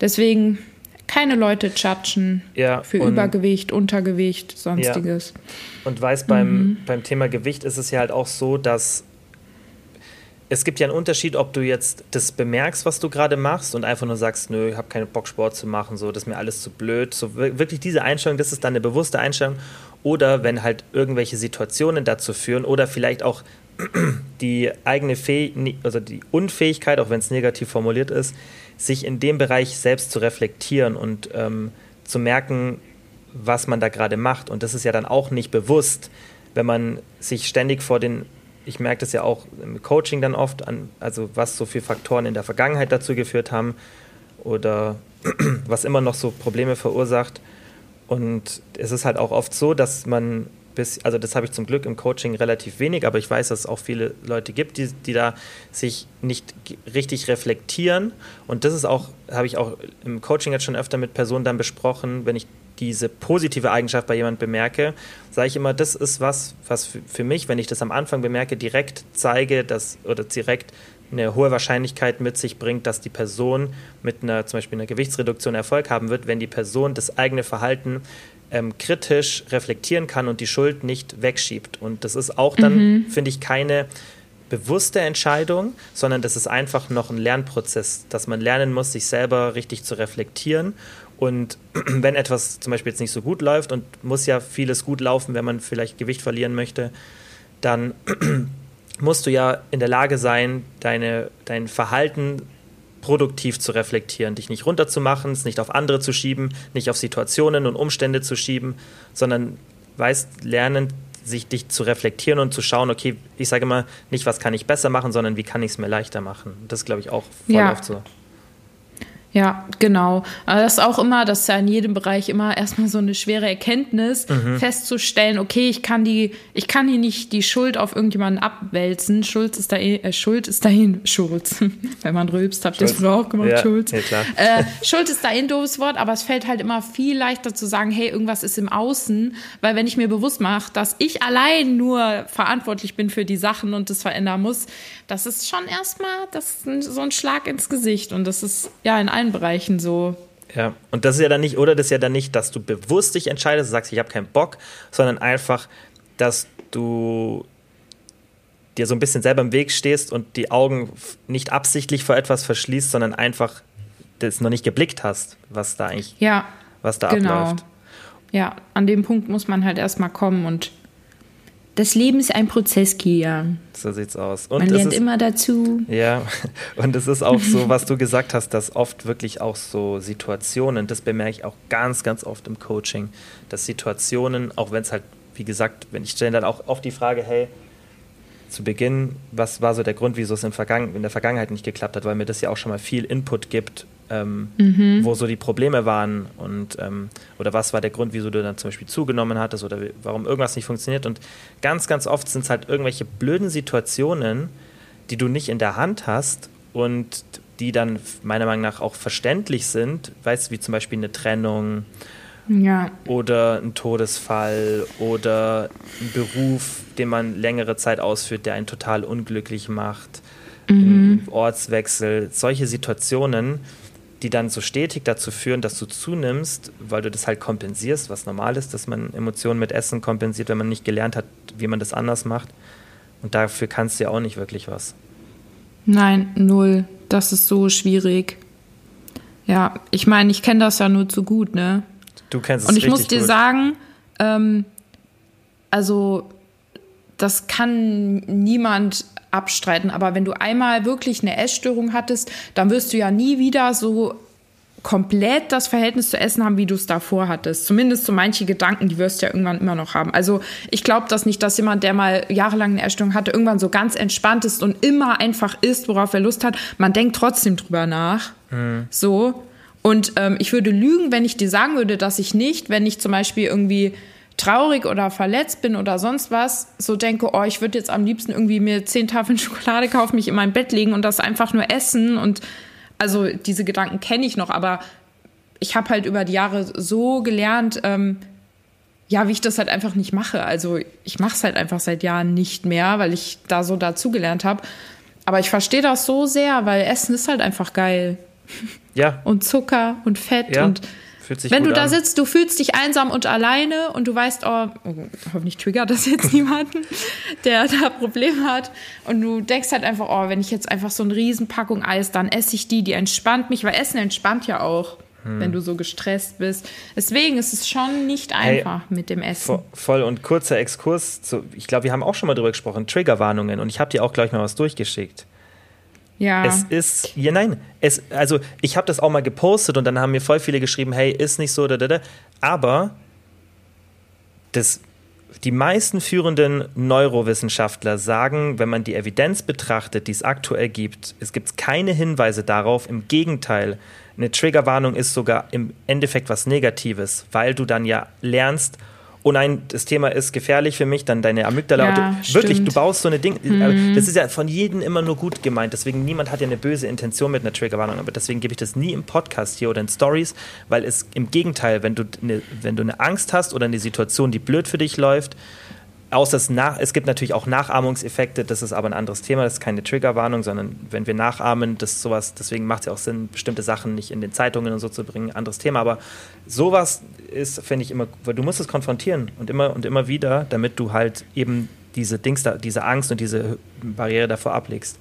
Deswegen keine Leute judgen ja, für Übergewicht, Untergewicht, sonstiges. Ja. Und weiß, beim, mhm. beim Thema Gewicht ist es ja halt auch so, dass es gibt ja einen Unterschied, ob du jetzt das bemerkst, was du gerade machst und einfach nur sagst, nö, ich habe keine Bock, Sport zu machen, so, das ist mir alles zu blöd. So wirklich diese Einstellung, das ist dann eine bewusste Einstellung. Oder wenn halt irgendwelche Situationen dazu führen oder vielleicht auch [CLEARS THROAT] die eigene Fäh also die Unfähigkeit, auch wenn es negativ formuliert ist, sich in dem Bereich selbst zu reflektieren und ähm, zu merken, was man da gerade macht. Und das ist ja dann auch nicht bewusst, wenn man sich ständig vor den, ich merke das ja auch im Coaching dann oft, an, also was so viele Faktoren in der Vergangenheit dazu geführt haben oder [CLEARS THROAT] was immer noch so Probleme verursacht. Und es ist halt auch oft so, dass man bis, also das habe ich zum Glück im Coaching relativ wenig, aber ich weiß, dass es auch viele Leute gibt, die, die da sich nicht richtig reflektieren. Und das ist auch, habe ich auch im Coaching jetzt schon öfter mit Personen dann besprochen, wenn ich diese positive Eigenschaft bei jemand bemerke, sage ich immer, das ist was, was für mich, wenn ich das am Anfang bemerke, direkt zeige, dass oder direkt eine hohe Wahrscheinlichkeit mit sich bringt, dass die Person mit einer zum Beispiel einer Gewichtsreduktion Erfolg haben wird, wenn die Person das eigene Verhalten ähm, kritisch reflektieren kann und die Schuld nicht wegschiebt. Und das ist auch dann, mhm. finde ich, keine bewusste Entscheidung, sondern das ist einfach noch ein Lernprozess, dass man lernen muss, sich selber richtig zu reflektieren. Und [CLEARS THROAT] wenn etwas zum Beispiel jetzt nicht so gut läuft und muss ja vieles gut laufen, wenn man vielleicht Gewicht verlieren möchte, dann [CLEARS THROAT] musst du ja in der Lage sein, deine, dein Verhalten produktiv zu reflektieren, dich nicht runterzumachen, es nicht auf andere zu schieben, nicht auf Situationen und Umstände zu schieben, sondern weißt, lernen, sich dich zu reflektieren und zu schauen, okay, ich sage immer nicht, was kann ich besser machen, sondern wie kann ich es mir leichter machen. Das glaube ich, auch voll ja. oft so. Ja, genau. Aber das ist auch immer, das ist ja in jedem Bereich immer erstmal so eine schwere Erkenntnis, mhm. festzustellen, okay, ich kann die, ich kann hier nicht die Schuld auf irgendjemanden abwälzen. Schuld ist da äh, Schuld ist dahin, [LAUGHS] Schulz. Wenn man rülpst, habt ihr das früher auch gemacht, ja, Schulz. Ja. Äh, Schuld ist da ein doofes Wort, aber es fällt halt immer viel leichter zu sagen, hey, irgendwas ist im Außen, weil wenn ich mir bewusst mache, dass ich allein nur verantwortlich bin für die Sachen und das verändern muss, das ist schon erstmal das so ein Schlag ins Gesicht und das ist ja in allen Bereichen so. Ja, und das ist ja dann nicht, oder das ist ja dann nicht, dass du bewusst dich entscheidest, sagst, ich habe keinen Bock, sondern einfach, dass du dir so ein bisschen selber im Weg stehst und die Augen nicht absichtlich vor etwas verschließt, sondern einfach das noch nicht geblickt hast, was da eigentlich, ja, was da genau. abläuft. Ja, an dem Punkt muss man halt erstmal kommen und das Leben ist ein Prozess, Kia. So sieht's aus. Und Man lernt ist, immer dazu. Ja, [LAUGHS] und es ist auch so, [LAUGHS] was du gesagt hast, dass oft wirklich auch so Situationen, das bemerke ich auch ganz, ganz oft im Coaching, dass Situationen, auch wenn es halt, wie gesagt, wenn ich stelle dann auch oft die Frage, hey, zu Beginn, was war so der Grund, wieso es in, Vergangen in der Vergangenheit nicht geklappt hat, weil mir das ja auch schon mal viel Input gibt, ähm, mhm. wo so die Probleme waren und ähm, oder was war der Grund, wieso du dann zum Beispiel zugenommen hattest oder warum irgendwas nicht funktioniert. Und ganz, ganz oft sind es halt irgendwelche blöden Situationen, die du nicht in der Hand hast und die dann meiner Meinung nach auch verständlich sind, weißt du, wie zum Beispiel eine Trennung ja. oder ein Todesfall oder ein Beruf, den man längere Zeit ausführt, der einen total unglücklich macht, mhm. Ortswechsel, solche Situationen die dann so stetig dazu führen, dass du zunimmst, weil du das halt kompensierst, was normal ist, dass man Emotionen mit Essen kompensiert, wenn man nicht gelernt hat, wie man das anders macht. Und dafür kannst du ja auch nicht wirklich was. Nein, null. Das ist so schwierig. Ja, ich meine, ich kenne das ja nur zu gut, ne? Du kennst es Und ich muss dir gut. sagen, ähm, also das kann niemand abstreiten. Aber wenn du einmal wirklich eine Essstörung hattest, dann wirst du ja nie wieder so komplett das Verhältnis zu Essen haben, wie du es davor hattest. Zumindest so manche Gedanken, die wirst du ja irgendwann immer noch haben. Also ich glaube das nicht, dass jemand, der mal jahrelang eine Essstörung hatte, irgendwann so ganz entspannt ist und immer einfach isst, worauf er Lust hat. Man denkt trotzdem drüber nach. Mhm. So. Und ähm, ich würde lügen, wenn ich dir sagen würde, dass ich nicht, wenn ich zum Beispiel irgendwie traurig oder verletzt bin oder sonst was, so denke, oh, ich würde jetzt am liebsten irgendwie mir zehn Tafeln [LAUGHS] Schokolade kaufen, mich in mein Bett legen und das einfach nur essen. Und also diese Gedanken kenne ich noch, aber ich habe halt über die Jahre so gelernt, ähm, ja, wie ich das halt einfach nicht mache. Also ich mache es halt einfach seit Jahren nicht mehr, weil ich da so dazugelernt habe. Aber ich verstehe das so sehr, weil Essen ist halt einfach geil. Ja. Und Zucker und Fett ja. und Wenn du da an. sitzt, du fühlst dich einsam und alleine und du weißt, oh, oh hoffentlich triggert das jetzt [LAUGHS] niemanden, der da Probleme hat. Und du denkst halt einfach, oh, wenn ich jetzt einfach so eine Riesenpackung Eis, dann esse ich die, die entspannt mich, weil Essen entspannt ja auch. Hm. Wenn du so gestresst bist. Deswegen ist es schon nicht einfach hey, mit dem Essen. Voll und kurzer Exkurs. Zu, ich glaube, wir haben auch schon mal drüber gesprochen. Triggerwarnungen. Und ich habe dir auch gleich mal was durchgeschickt. Ja. Es ist, ja nein, es, also ich habe das auch mal gepostet und dann haben mir voll viele geschrieben, hey, ist nicht so, da, da, da. aber das, die meisten führenden Neurowissenschaftler sagen, wenn man die Evidenz betrachtet, die es aktuell gibt, es gibt keine Hinweise darauf. Im Gegenteil, eine Triggerwarnung ist sogar im Endeffekt was Negatives, weil du dann ja lernst, oh nein, das Thema ist gefährlich für mich, dann deine Amygdala. Ja, du, wirklich, du baust so eine Ding. Mhm. Das ist ja von jedem immer nur gut gemeint. Deswegen niemand hat ja eine böse Intention mit einer Triggerwarnung. Aber deswegen gebe ich das nie im Podcast hier oder in Stories, weil es im Gegenteil, wenn du eine, wenn du eine Angst hast oder eine Situation, die blöd für dich läuft, Außer es, nach, es gibt natürlich auch Nachahmungseffekte, das ist aber ein anderes Thema, das ist keine Triggerwarnung, sondern wenn wir nachahmen, das sowas, deswegen macht es ja auch Sinn, bestimmte Sachen nicht in den Zeitungen und so zu bringen, anderes Thema. Aber sowas ist, finde ich immer, weil du musst es konfrontieren und immer und immer wieder, damit du halt eben diese Dings da, diese Angst und diese Barriere davor ablegst.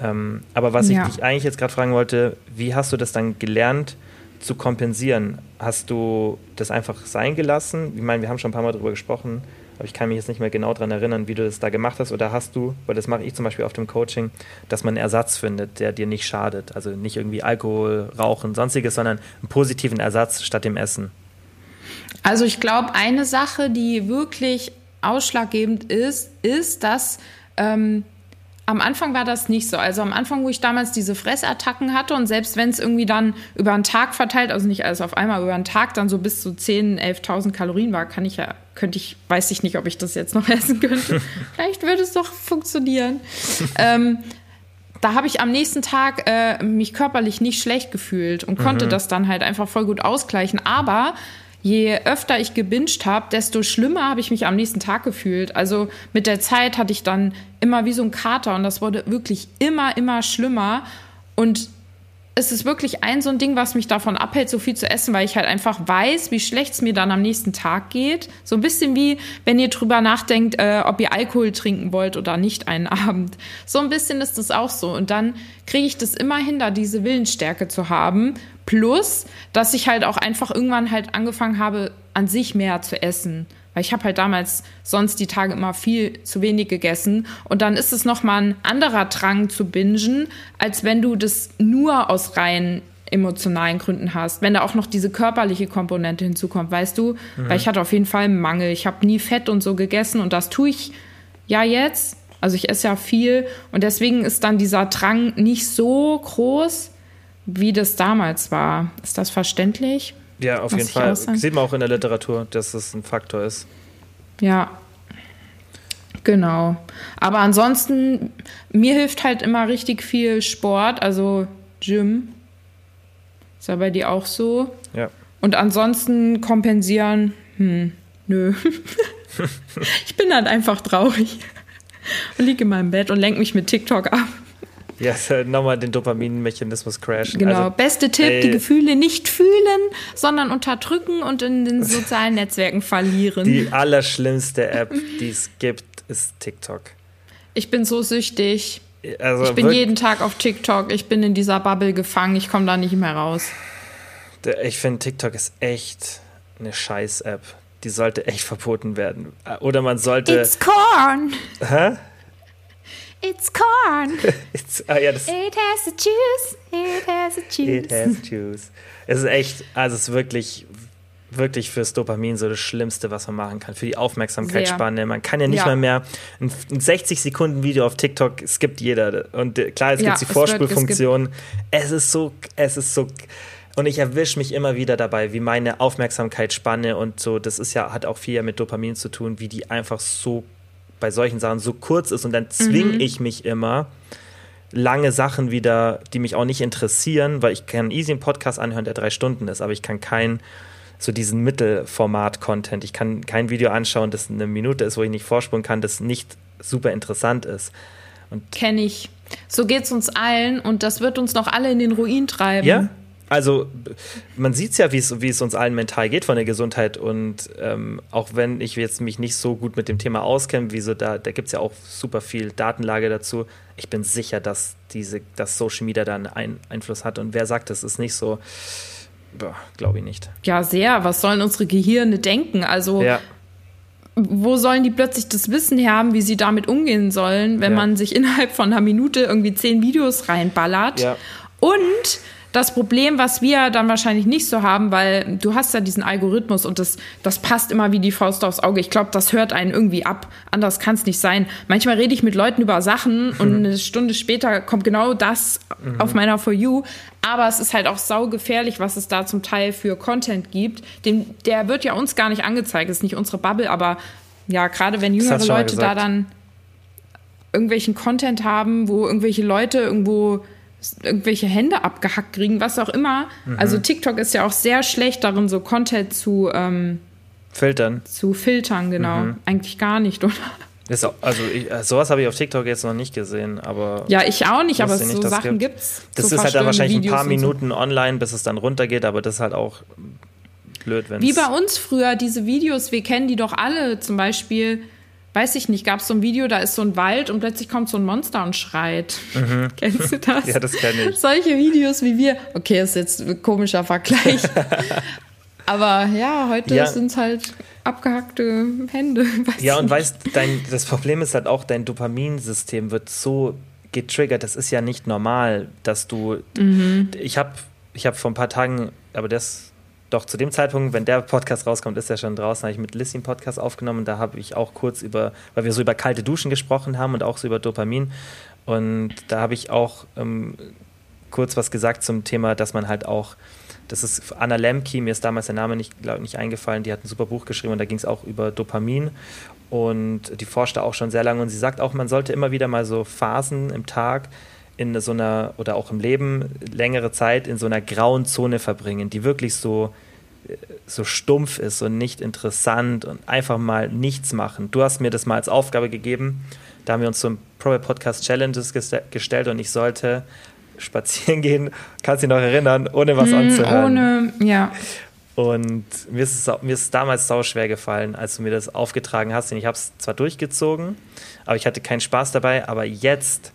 Ähm, aber was Ja. ich dich eigentlich jetzt gerade fragen wollte, wie hast du das dann gelernt zu kompensieren? Hast du das einfach sein gelassen? Ich meine, wir haben schon ein paar Mal darüber gesprochen, aber ich kann mich jetzt nicht mehr genau daran erinnern, wie du das da gemacht hast. Oder hast du, weil das mache ich zum Beispiel auf dem Coaching, dass man einen Ersatz findet, der dir nicht schadet. Also nicht irgendwie Alkohol, Rauchen, sonstiges, sondern einen positiven Ersatz statt dem Essen. Also ich glaube, eine Sache, die wirklich ausschlaggebend ist, ist, dass ähm, am Anfang war das nicht so. Also am Anfang, wo ich damals diese Fressattacken hatte und selbst wenn es irgendwie dann über einen Tag verteilt, also nicht alles auf einmal, über einen Tag dann so bis zu 10.000, 11.000 Kalorien war, kann ich ja, könnte ich, weiß ich nicht, ob ich das jetzt noch [LAUGHS] essen könnte. Vielleicht würde es doch funktionieren. ähm, da habe ich am nächsten Tag äh, mich körperlich nicht schlecht gefühlt und konnte das dann halt einfach voll gut ausgleichen. Aber je öfter ich gebinged habe, desto schlimmer habe ich mich am nächsten Tag gefühlt. Also mit der Zeit hatte ich dann immer wie so ein Kater und das wurde wirklich immer, immer schlimmer. Und es ist wirklich ein so ein Ding, was mich davon abhält, so viel zu essen, weil ich halt einfach weiß, wie schlecht es mir dann am nächsten Tag geht. So ein bisschen wie, wenn ihr drüber nachdenkt, äh, ob ihr Alkohol trinken wollt oder nicht einen [LAUGHS] Abend. So ein bisschen ist das auch so. Und dann kriege ich das immer hin, da diese Willensstärke zu haben. Plus, dass ich halt auch einfach irgendwann halt angefangen habe, an sich mehr zu essen. Weil ich habe halt damals sonst die Tage immer viel zu wenig gegessen. Und dann ist es nochmal ein anderer Drang zu bingen, als wenn du das nur aus rein emotionalen Gründen hast. Wenn da auch noch diese körperliche Komponente hinzukommt, weißt du? Weil ich hatte auf jeden Fall einen Mangel. Ich habe nie Fett und so gegessen und das tue ich ja jetzt. Also ich esse ja viel und deswegen ist dann dieser Drang nicht so groß, wie das damals war. Ist das verständlich? Ja, auf jeden Fall. Sieht man auch in der Literatur, dass es ein Faktor ist. Ja. Genau. Aber ansonsten, mir hilft halt immer richtig viel Sport, also Gym. Ist ja bei dir auch so. Ja. Und ansonsten kompensieren, hm, nö. [LAUGHS] ich bin halt einfach traurig. Und liege in meinem Bett und lenke mich mit TikTok ab. Ja, [LAUGHS] nochmal den Dopaminmechanismus crashen. Genau. Also, Beste Tipp, ey, die Gefühle nicht fühlen, sondern unterdrücken und in den [LAUGHS] sozialen Netzwerken verlieren. Die allerschlimmste App, die es gibt, ist TikTok. ich bin so süchtig. Also Ich bin jeden Tag auf TikTok. Ich bin in dieser Bubble gefangen. Ich komme da nicht mehr raus. Ich finde, TikTok ist echt eine Scheiß-App. Die sollte echt verboten werden. Oder man sollte. It's corn. Hä? It's corn. [LAUGHS] It's, ah, ja, das, It has a juice. It has a juice. It has juice. Es ist echt, also es ist wirklich, wirklich fürs Dopamin so das Schlimmste, was man machen kann. Für die Aufmerksamkeitsspanne. Man kann ja nicht Ja. mal mehr ein, ein 60-Sekunden-Video auf TikTok skippt jeder. Und äh, klar, es Ja, gibt die es wird Vorspulfunktion. Es ist so, es ist so. Und ich erwische mich immer wieder dabei, wie meine Aufmerksamkeitsspanne und so, das ist ja, hat auch viel mit Dopamin zu tun, wie die einfach so bei solchen Sachen so kurz ist und dann zwinge Mhm. ich mich immer, lange Sachen wieder, die mich auch nicht interessieren, weil ich kann easy einen Podcast anhören, der drei Stunden ist, aber ich kann kein so diesen Mittelformat-Content, ich kann kein Video anschauen, das eine Minute ist, wo ich nicht vorspulen kann, das nicht super interessant ist. Kenne ich. So geht's uns allen und das wird uns noch alle in den Ruin treiben. Ja, also man sieht es ja, wie es uns allen mental geht von der Gesundheit und ähm, auch wenn ich jetzt mich nicht so gut mit dem Thema auskenne, wie so da, da gibt es ja auch super viel Datenlage dazu. Ich bin sicher, dass diese, dass Social Media da einen Ein Einfluss hat und wer sagt, das ist nicht so, glaube ich nicht. Ja, sehr. Was sollen unsere Gehirne denken? Also, Ja, wo sollen die plötzlich das Wissen her haben, wie sie damit umgehen sollen, wenn Ja. man sich [LAUGHS] innerhalb von einer Minute irgendwie zehn Videos reinballert? Ja. Und das Problem, was wir dann wahrscheinlich nicht so haben, weil du hast ja diesen Algorithmus und das, das passt immer wie die Faust aufs Auge. Ich glaube, das hört einen irgendwie ab. Anders kann es nicht sein. Manchmal rede ich mit Leuten über Sachen [LAUGHS] und eine Stunde später kommt genau das mhm. auf meiner For You. Aber es ist halt auch saugefährlich, was es da zum Teil für Content gibt. Den, der wird ja uns gar nicht angezeigt, das ist nicht unsere Bubble, aber ja, gerade wenn jüngere Leute da dann irgendwelchen Content haben, wo irgendwelche Leute irgendwo irgendwelche Hände abgehackt kriegen, was auch immer. Mhm. Also TikTok ist ja auch sehr schlecht darin, so Content zu ähm, filtern. Zu filtern, genau. Mhm. Eigentlich gar nicht, oder? Ist also ich, äh, sowas habe ich auf TikTok jetzt noch nicht gesehen, aber ja, ich auch nicht, aber so Sachen gibt. es. Das so ist halt dann wahrscheinlich Videos ein paar Minuten so. online, bis es dann runtergeht, aber das ist halt auch blöd, wenn Wie bei uns früher diese Videos, wir kennen die doch alle, zum Beispiel weiß ich nicht, gab es so ein Video, da ist so ein Wald und plötzlich kommt so ein Monster und schreit. Mhm. [LAUGHS] Kennst du das? ja, das kenne ich. Solche Videos wie wir. Okay, ist jetzt ein komischer Vergleich. [LAUGHS] Aber ja, heute ja. sind es halt abgehackte Hände. [LAUGHS] Ja, und weißt, dein, das Problem ist halt auch, dein Dopaminsystem wird so getriggert. Das ist ja nicht normal, dass du. Mhm. Ich habe ich hab vor ein paar Tagen, aber das doch zu dem Zeitpunkt, wenn der Podcast rauskommt, ist er schon draußen, habe ich mit Lissy einen Podcast aufgenommen. Da habe ich auch kurz über, weil wir so über kalte Duschen gesprochen haben und auch so über Dopamin. Und da habe ich auch ähm, kurz was gesagt zum Thema, dass man halt auch, das ist Anna Lemke, mir ist damals der Name nicht, glaub, nicht eingefallen, die hat ein super Buch geschrieben und da ging es auch über Dopamin. Und die forscht da auch schon sehr lange und sie sagt auch, man sollte immer wieder mal so Phasen im Tag in so einer oder auch im Leben längere Zeit in so einer grauen Zone verbringen, die wirklich so so stumpf ist und nicht interessant und einfach mal nichts machen. Du hast mir das mal als Aufgabe gegeben. Da haben wir uns so ein Pro Podcast Challenges gestellt und ich sollte spazieren [LAUGHS] gehen, kannst du dich noch erinnern, ohne was mm, anzuhören. Ohne, ja. Und mir ist es mir ist damals sau schwer gefallen, als du mir das aufgetragen hast. Und ich habe es zwar durchgezogen, aber ich hatte keinen Spaß dabei. Aber jetzt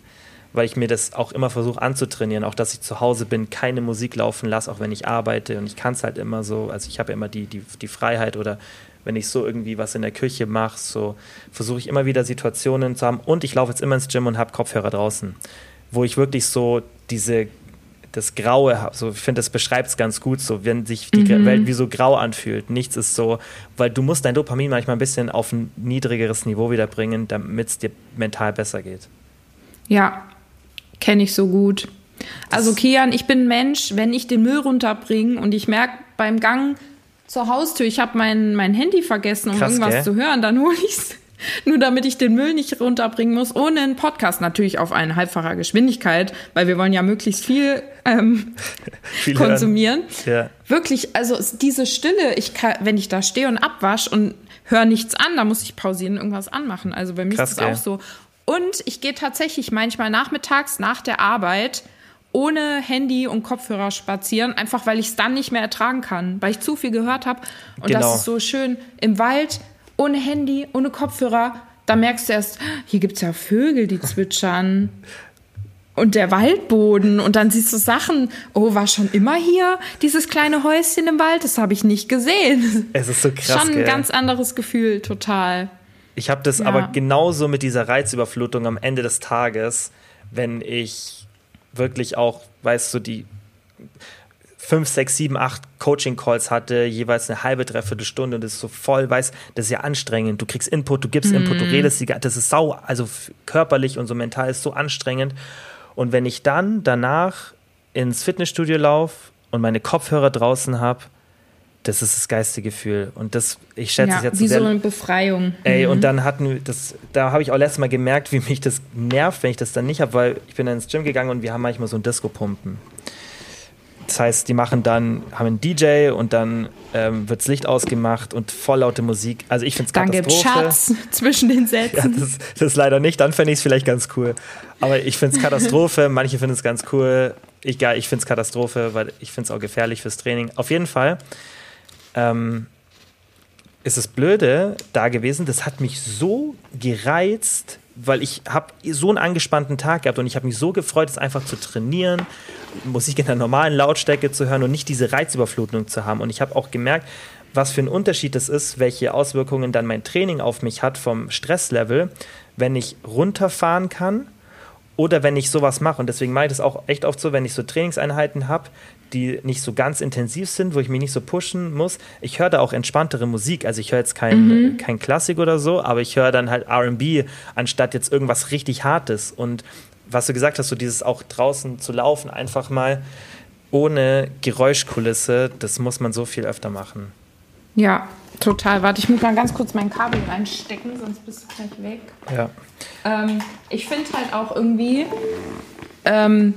weil ich mir das auch immer versuche anzutrainieren, auch dass ich zu Hause bin, keine Musik laufen lasse, auch wenn ich arbeite und ich kann es halt immer so, also ich habe ja immer die, die, die Freiheit oder wenn ich so irgendwie was in der Küche mache, so versuche ich immer wieder Situationen zu haben und ich laufe jetzt immer ins Gym und habe Kopfhörer draußen, wo ich wirklich so diese das Graue habe. So, ich finde, das beschreibt es ganz gut, so wenn sich die mhm. Welt wie so grau anfühlt. Nichts ist so, weil du musst dein Dopamin manchmal ein bisschen auf ein niedrigeres Niveau wiederbringen, damit es dir mental besser geht. Ja, Kenne ich so gut. Also Kian, ich bin Mensch, wenn ich den Müll runterbringe und ich merke beim Gang zur Haustür, ich habe mein, mein Handy vergessen, um Krass, irgendwas gell? zu hören, dann hole ich es. [LAUGHS] Nur damit ich den Müll nicht runterbringen muss, ohne einen Podcast natürlich auf eine halbfacher Geschwindigkeit, weil wir wollen ja möglichst viel, ähm, [LAUGHS] viel konsumieren. Ja. Wirklich, also diese Stille, ich kann, wenn ich da stehe und abwasch und höre nichts an, da muss ich pausieren und irgendwas anmachen. Also bei mir Krass, ist das gell? auch so. Und ich gehe tatsächlich manchmal nachmittags nach der Arbeit ohne Handy und Kopfhörer spazieren, einfach weil ich es dann nicht mehr ertragen kann, weil ich zu viel gehört habe. Und genau. das ist so schön im Wald, ohne Handy, ohne Kopfhörer. Da merkst du erst, hier gibt es ja Vögel, die zwitschern. und der Waldboden und dann siehst du Sachen, oh, war schon immer hier dieses kleine Häuschen im Wald, das habe ich nicht gesehen. Es ist so krass. Schon ein gell? ganz anderes Gefühl, total. Ich habe das ja. aber genauso mit dieser Reizüberflutung am Ende des Tages, wenn ich wirklich auch, weißt du, die fünf, sechs, sieben, acht Coaching-Calls hatte, jeweils eine halbe, dreiviertel Stunde und das ist so voll, weißt das ist ja anstrengend. Du kriegst Input, du gibst mhm. Input, du mhm. redest, das ist sau, also körperlich und so mental ist so anstrengend. Und wenn ich dann danach ins Fitnessstudio laufe und meine Kopfhörer draußen habe das ist das geistige Gefühl. Und das, ich schätze ja, es jetzt wie so eine Befreiung. Ey, mhm. und dann hatten wir das, da habe ich auch letztes Mal gemerkt, wie mich das nervt, wenn ich das dann nicht habe, weil ich bin dann ins Gym gegangen und wir haben manchmal so ein Disco-Pumpen. Das heißt, die machen dann, haben einen DJ und dann ähm, wird das Licht ausgemacht und voll laute Musik. Also ich finde es Katastrophe. Dann gibt Schatz [LAUGHS] zwischen den Sätzen. Ja, das, das leider nicht, dann fände ich es vielleicht ganz cool. Aber ich finde es [LAUGHS] Katastrophe, manche finden es ganz cool. Ich, ich finde es Katastrophe, weil ich finde es auch gefährlich fürs Training. Auf jeden Fall ähm, ist das Blöde da gewesen, das hat mich so gereizt, weil ich habe so einen angespannten Tag gehabt und ich habe mich so gefreut, es einfach zu trainieren, Musik in der normalen Lautstärke zu hören und nicht diese Reizüberflutung zu haben. Und ich habe auch gemerkt, was für ein Unterschied es ist, welche Auswirkungen dann mein Training auf mich hat vom Stresslevel, wenn ich runterfahren kann Oder wenn ich sowas mache, und deswegen mache ich das auch echt oft so, wenn ich so Trainingseinheiten habe, die nicht so ganz intensiv sind, wo ich mich nicht so pushen muss. Ich höre da auch entspanntere Musik. Also ich höre jetzt kein, mhm. kein Klassik oder so, aber ich höre dann halt RB, anstatt jetzt irgendwas richtig Hartes. Und was du gesagt hast, so dieses auch draußen zu laufen, einfach mal ohne Geräuschkulisse, das muss man so viel öfter machen. Ja, total. Warte, ich muss mal ganz kurz mein Kabel reinstecken, sonst bist du gleich weg. Ja. Ähm, ich finde halt auch irgendwie, ähm,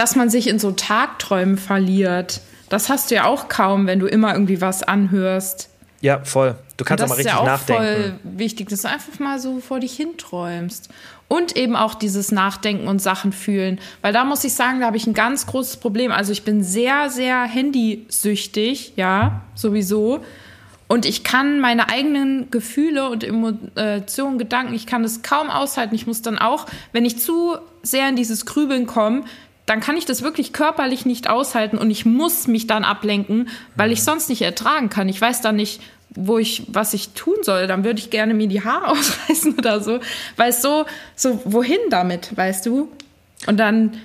dass man sich in so Tagträumen verliert. Das hast du ja auch kaum, wenn du immer irgendwie was anhörst. Ja, voll. Du kannst mal richtig nachdenken. Das ist ja auch voll wichtig, dass du einfach mal so vor dich hinträumst. Und eben auch dieses Nachdenken und Sachen fühlen. Weil da muss ich sagen, da habe ich ein ganz großes Problem. Also ich bin sehr, sehr handysüchtig, ja, sowieso. Und ich kann meine eigenen Gefühle und Emotionen, Gedanken, ich kann das kaum aushalten. Ich muss dann auch, wenn ich zu sehr in dieses Grübeln komme, dann kann ich das wirklich körperlich nicht aushalten und ich muss mich dann ablenken, weil ich sonst nicht ertragen kann. Ich weiß dann nicht, wo ich, was ich tun soll, dann würde ich gerne mir die Haare [LAUGHS] ausreißen oder so. Weil es so, so, wohin damit, weißt du? Und dann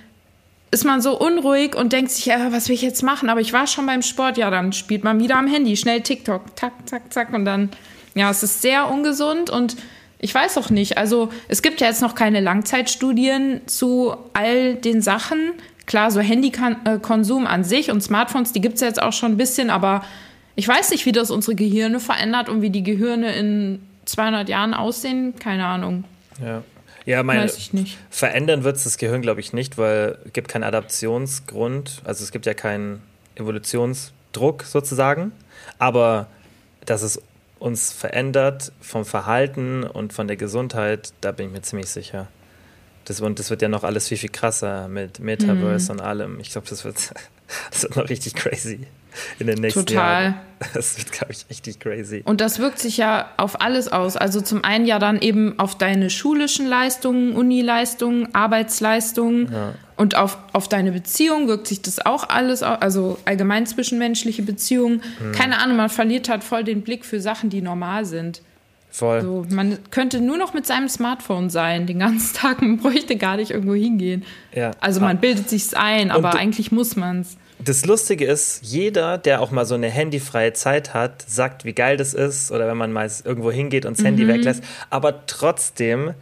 ist man so unruhig und denkt sich, ja, was will ich jetzt machen? Aber ich war schon beim Sport, ja, dann spielt man wieder am Handy, schnell TikTok, zack, zack, zack. Und dann, ja, es ist sehr ungesund und ich weiß auch nicht. Also es gibt ja jetzt noch keine Langzeitstudien zu all den Sachen. Klar, so Handykonsum an sich und Smartphones, die gibt es ja jetzt auch schon ein bisschen, aber ich weiß nicht, wie das unsere Gehirne verändert und wie die Gehirne in 200 Jahren aussehen. Keine Ahnung. Ja. Ja, meine, Weiß ich nicht. verändern wird es das Gehirn, glaube ich, nicht, weil es gibt keinen Adaptionsgrund. Also es gibt ja keinen Evolutionsdruck sozusagen. Aber dass es uns verändert vom Verhalten und von der Gesundheit, da bin ich mir ziemlich sicher. Das, und das wird ja noch alles viel, viel krasser mit Metaverse mhm. und allem. Ich glaube, das wird, [LAUGHS] das wird noch richtig crazy in den nächsten Total. Jahren. [LAUGHS] Das wird, glaube ich, richtig crazy. Und das wirkt sich ja auf alles aus. Also zum einen ja dann eben auf deine schulischen Leistungen, Unileistungen, Arbeitsleistungen ja. und auf, auf deine Beziehung wirkt sich das auch alles aus. Also allgemein zwischenmenschliche Beziehungen. Hm. Keine Ahnung, man verliert halt voll den Blick für Sachen, die normal sind. Voll. So, man könnte nur noch mit seinem Smartphone sein, den ganzen Tag, man [LAUGHS] bräuchte gar nicht irgendwo hingehen. Ja. Also man ah. bildet sich's ein, aber eigentlich muss man's das Lustige ist, jeder, der auch mal so eine handyfreie Zeit hat, sagt, wie geil das ist oder wenn man mal irgendwo hingeht und das mhm. Handy weglässt. Aber trotzdem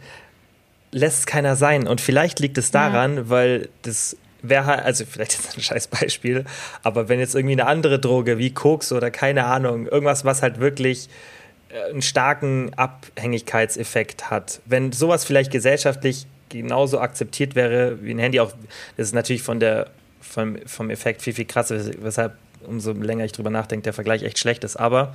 lässt es keiner sein. Und vielleicht liegt es daran, ja. weil das wäre halt, also vielleicht ist ein scheiß Beispiel, aber wenn jetzt irgendwie eine andere Droge wie Koks oder keine Ahnung, irgendwas, was halt wirklich äh, einen starken Abhängigkeitseffekt hat, wenn sowas vielleicht gesellschaftlich genauso akzeptiert wäre wie ein Handy, auch das ist natürlich von der vom, vom Effekt viel, viel krasser, weshalb umso länger ich drüber nachdenke, der Vergleich echt schlecht ist. Aber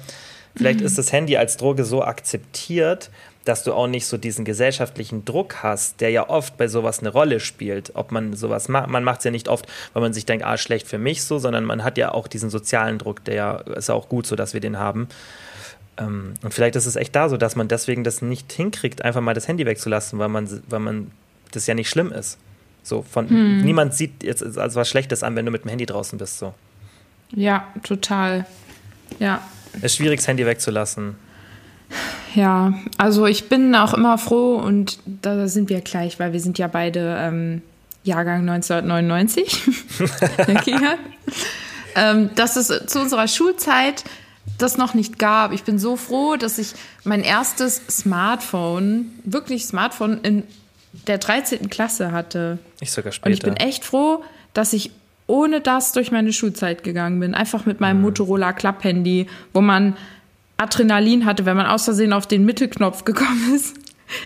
vielleicht mhm. ist das Handy als Droge so akzeptiert, dass du auch nicht so diesen gesellschaftlichen Druck hast, der ja oft bei sowas eine Rolle spielt. Ob man sowas macht, man macht es ja nicht oft, weil man sich denkt, ah, schlecht für mich so, sondern man hat ja auch diesen sozialen Druck, der ja ist ja auch gut so, dass wir den haben. Ähm, und vielleicht ist es echt da so, dass man deswegen das nicht hinkriegt, einfach mal das Handy wegzulassen, weil man, weil man das ja nicht schlimm ist. So von hm. niemand sieht jetzt als was Schlechtes an, wenn du mit dem Handy draußen bist. So. Ja, total. Ja. Es ist schwierig, das Handy wegzulassen. Ja, also ich bin auch immer froh und da sind wir gleich, weil wir sind ja beide ähm, Jahrgang 1999. [LAUGHS] ähm, dass es zu unserer Schulzeit das noch nicht gab. Ich bin so froh, dass ich mein erstes Smartphone, wirklich Smartphone in der 13. Klasse hatte. Ich sogar später. Und ich bin echt froh, dass ich ohne das durch meine Schulzeit gegangen bin. Einfach mit meinem mhm. Motorola Club-Handy, wo man Adrenalin hatte, wenn man aus Versehen auf den Mittelknopf gekommen [LAUGHS] ist.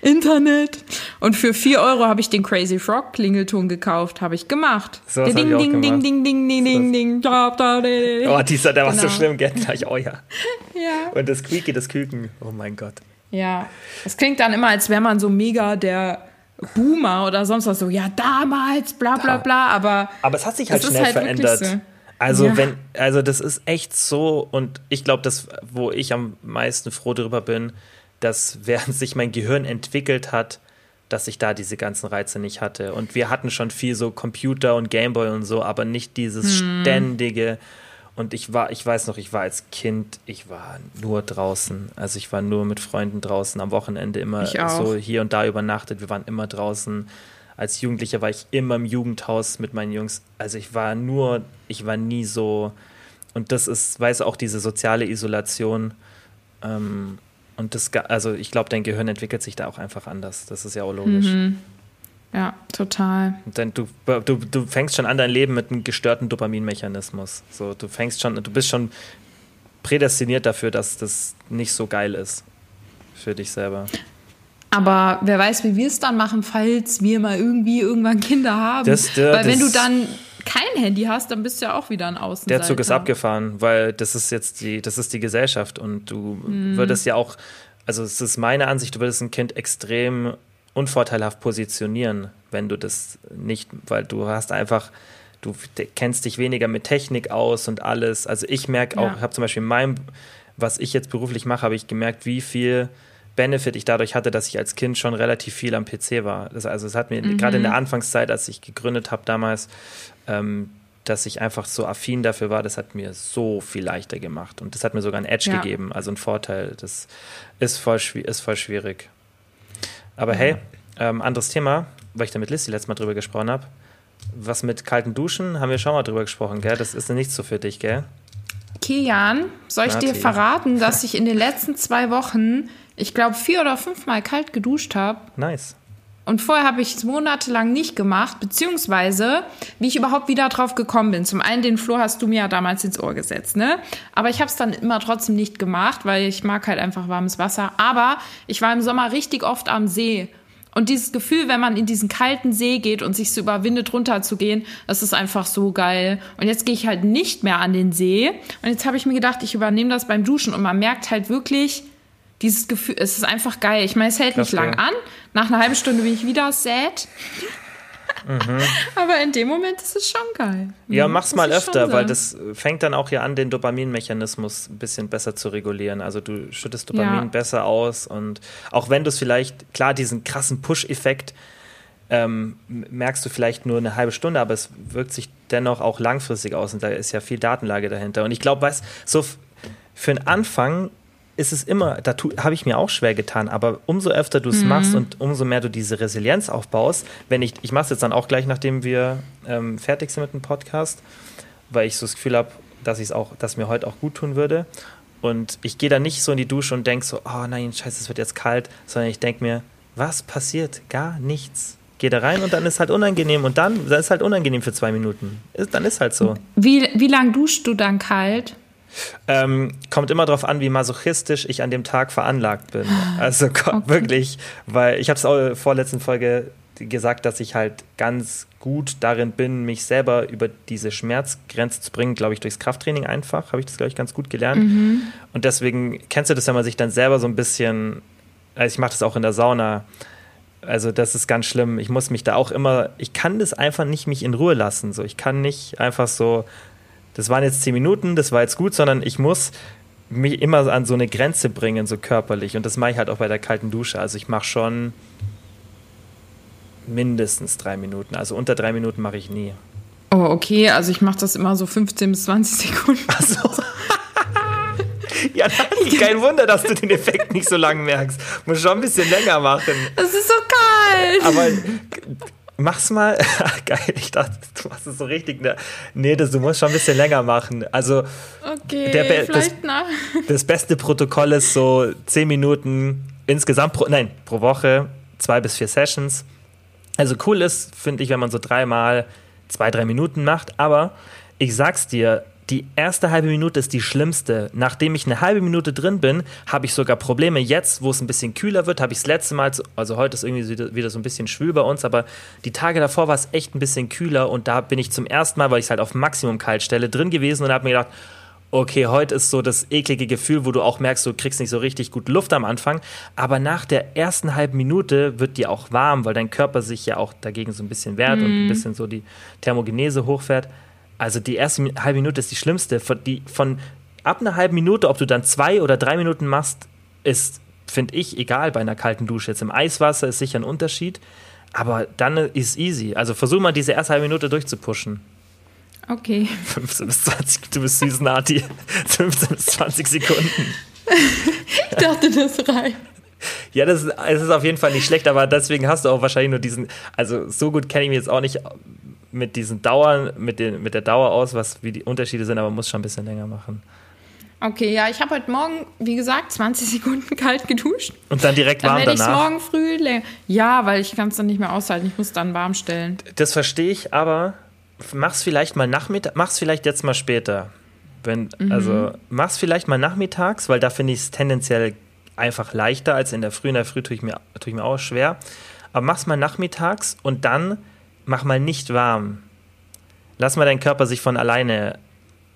Internet. Und für 4 Euro habe ich den Crazy Frog Klingelton gekauft. Habe ich gemacht. So ding, ding, ding, ding, ding, ding, ding, ding, ding, ding. Oh, dieser, der genau. war so genau. schlimm, gell? Gleich, oh ja. [LAUGHS] ja. Und das Quieke, das Küken. Oh mein Gott. Ja. Das klingt dann immer, als wäre man so mega der Boomer oder sonst was so, ja, damals, bla bla bla, aber. Aber es hat sich halt schnell halt verändert. So. Also, ja. wenn, also das ist echt so, und ich glaube, das, wo ich am meisten froh darüber bin, dass [LAUGHS] während sich mein Gehirn entwickelt hat, dass ich da diese ganzen Reize nicht hatte. Und wir hatten schon viel so Computer und Gameboy und so, aber nicht dieses hm. ständige und ich war, ich weiß noch, ich war als Kind, ich war nur draußen. Also ich war nur mit Freunden draußen am Wochenende immer so hier und da übernachtet. Wir waren immer draußen als Jugendlicher war ich immer im Jugendhaus mit meinen Jungs. Also ich war nur, ich war nie so. Und das ist, weiß auch diese soziale Isolation. Ähm, und das, also ich glaube, dein Gehirn entwickelt sich da auch einfach anders. Das ist ja auch logisch. Mhm. Ja, total. Dann, du, du, du fängst schon an dein Leben mit einem gestörten Dopaminmechanismus. So, du fängst schon, du bist schon prädestiniert dafür, dass das nicht so geil ist für dich selber. Aber wer weiß, wie wir es dann machen, falls wir mal irgendwie irgendwann Kinder haben. Das, der, weil wenn du dann kein Handy hast, dann bist du ja auch wieder ein Außenseiter. Der Zug ist abgefahren, weil das ist jetzt die, das ist die Gesellschaft und du würdest ja auch, also es ist meine Ansicht, du würdest ein Kind extrem unvorteilhaft positionieren, wenn du das nicht, weil du hast einfach, du kennst dich weniger mit Technik aus und alles. Also ich merke auch, Ja. ich habe zum Beispiel in meinem, was ich jetzt beruflich mache, habe ich gemerkt, wie viel Benefit ich dadurch hatte, dass ich als Kind schon relativ viel am PC war. Das, also es hat mir gerade in der Anfangszeit, als ich gegründet habe damals, ähm, dass ich einfach so affin dafür war, das hat mir so viel leichter gemacht. Und das hat mir sogar einen Edge Ja. gegeben, also einen Vorteil. Das ist voll, ist voll schwierig. Aber hey, ähm, anderes Thema, weil ich da mit Liz die letzte Mal drüber gesprochen habe. Was mit kalten Duschen, haben wir schon mal drüber gesprochen, gell? Das ist nichts so für dich, gell? Kilian, soll ich dir Nati. verraten, dass ich in den letzten zwei Wochen, ich glaube, vier oder fünfmal kalt geduscht habe? Nice. Und vorher habe ich es monatelang nicht gemacht, beziehungsweise wie ich überhaupt wieder drauf gekommen bin. Zum einen, den Flo hast du mir ja damals ins Ohr gesetzt, ne? Aber ich habe es dann immer trotzdem nicht gemacht, weil ich mag halt einfach warmes Wasser. Aber ich war im Sommer richtig oft am See. Und dieses Gefühl, wenn man in diesen kalten See geht und sich so überwindet, runterzugehen, das ist einfach so geil. Und jetzt gehe ich halt nicht mehr an den See. Und jetzt habe ich mir gedacht, ich übernehme das beim Duschen. Und man merkt halt wirklich, dieses Gefühl, es ist einfach geil. Ich meine, es hält nicht lang an. Nach einer halben Stunde bin ich wieder sad. [LAUGHS] Aber in dem Moment ist es schon geil. Ja, Mhm, mach's muss mal öfter, weil das fängt dann auch ja an, den Dopaminmechanismus ein bisschen besser zu regulieren. Also du schüttest Dopamin Ja. besser aus und auch wenn du es vielleicht, klar, diesen krassen Push-Effekt ähm, merkst du vielleicht nur eine halbe Stunde, aber es wirkt sich dennoch auch langfristig aus und da ist ja viel Datenlage dahinter. Und ich glaube, was so für den Anfang ist es immer, da habe ich mir auch schwer getan, aber umso öfter du es Mhm. machst und umso mehr du diese Resilienz aufbaust, wenn ich, ich mache es jetzt dann auch gleich, nachdem wir ähm, fertig sind mit dem Podcast, weil ich so das Gefühl habe, dass ich es auch, dass mir heute auch gut tun würde. Und ich gehe dann nicht so in die Dusche und denke so, oh nein, scheiße, es wird jetzt kalt, sondern ich denke mir, was passiert? Gar nichts. Geh da rein und dann ist halt unangenehm und dann, dann ist halt unangenehm für zwei Minuten. Ist, dann ist halt so. Wie, wie lang duschst du dann kalt? Ähm, kommt immer darauf an, wie masochistisch ich an dem Tag veranlagt bin. Also ko- wirklich, weil ich habe es auch in der vorletzten Folge gesagt, dass ich halt ganz gut darin bin, mich selber über diese Schmerzgrenze zu bringen, glaube ich, durchs Krafttraining einfach, habe ich das, glaube ich, ganz gut gelernt. Und deswegen kennst du das, wenn man sich dann selber so ein bisschen, also ich mache das auch in der Sauna, also das ist ganz schlimm. Ich muss mich da auch immer, ich kann das einfach nicht mich in Ruhe lassen. So, ich kann nicht einfach so, das waren jetzt zehn Minuten, das war jetzt gut, sondern ich muss mich immer an so eine Grenze bringen, so körperlich. Und das mache ich halt auch bei der kalten Dusche. Also ich mache schon mindestens drei Minuten. Also unter drei Minuten mache ich nie. Oh, okay, also ich mache das immer so 15 bis 20 Sekunden. Achso. [LAUGHS] ja, nein, kein Wunder, dass du den Effekt nicht so lang merkst. Muss schon ein bisschen länger machen. Das ist so kalt. Aber mach's mal. [LAUGHS] Geil, ich dachte, du machst es so richtig. Ne? Nee, das, du musst schon ein bisschen länger machen. Also Okay, Der Be- nach. [LAUGHS] das beste Protokoll ist so 10 Minuten insgesamt pro, nein, pro Woche, zwei bis vier Sessions. Also cool ist, finde ich, wenn man so dreimal zwei, drei Minuten macht. Aber ich sag's dir, die erste halbe Minute ist die schlimmste. Nachdem ich eine halbe Minute drin bin, habe ich sogar Probleme. Jetzt, wo es ein bisschen kühler wird, habe ich das letzte Mal, also heute ist irgendwie wieder- so ein bisschen schwül bei uns, aber die Tage davor war es echt ein bisschen kühler und da bin ich zum ersten Mal, weil ich es halt auf Maximum kalt stelle, drin gewesen und habe mir gedacht, okay, heute ist so das eklige Gefühl, wo du auch merkst, du kriegst nicht so richtig gut Luft am Anfang. Aber nach der ersten halben Minute wird dir auch warm, weil dein Körper sich ja auch dagegen so ein bisschen wehrt und ein bisschen so die Thermogenese hochfährt. Also die erste halbe Minute ist die schlimmste. Von, die, von ab einer halben Minute, ob du dann zwei oder drei Minuten machst, ist, finde ich, egal bei einer kalten Dusche. Jetzt im Eiswasser ist sicher ein Unterschied. Aber dann ist easy. Also versuch mal diese erste halbe Minute durchzupushen. Okay. [LAUGHS] 15 bis 20, du bist süß, Nati. [LAUGHS] 15 bis 20 Sekunden. [LAUGHS] Ich dachte, das reicht. Ja, das ist, es ist auf jeden Fall nicht schlecht, aber deswegen hast du auch wahrscheinlich nur diesen, also so gut kenne ich mich jetzt auch nicht mit diesen Dauern, mit, den, mit der Dauer aus, was wie die Unterschiede sind, aber muss schon ein bisschen länger machen. Okay, ja, ich habe heute Morgen, wie gesagt, 20 [LAUGHS] Sekunden kalt geduscht. Und dann direkt Dann warm werde ich danach. morgen früh länger. Ja, weil ich kann es dann nicht mehr aushalten. Ich muss dann warm stellen. Das verstehe ich, aber mach's vielleicht mal nachmittags, mach's vielleicht jetzt mal später. Wenn, Mhm. Also mach's vielleicht mal nachmittags, weil da finde ich es tendenziell einfach leichter als in der Früh. In der Früh tue ich mir, tue ich mir auch schwer. Aber mach's mal nachmittags und dann mach mal nicht warm. Lass mal deinen Körper sich von alleine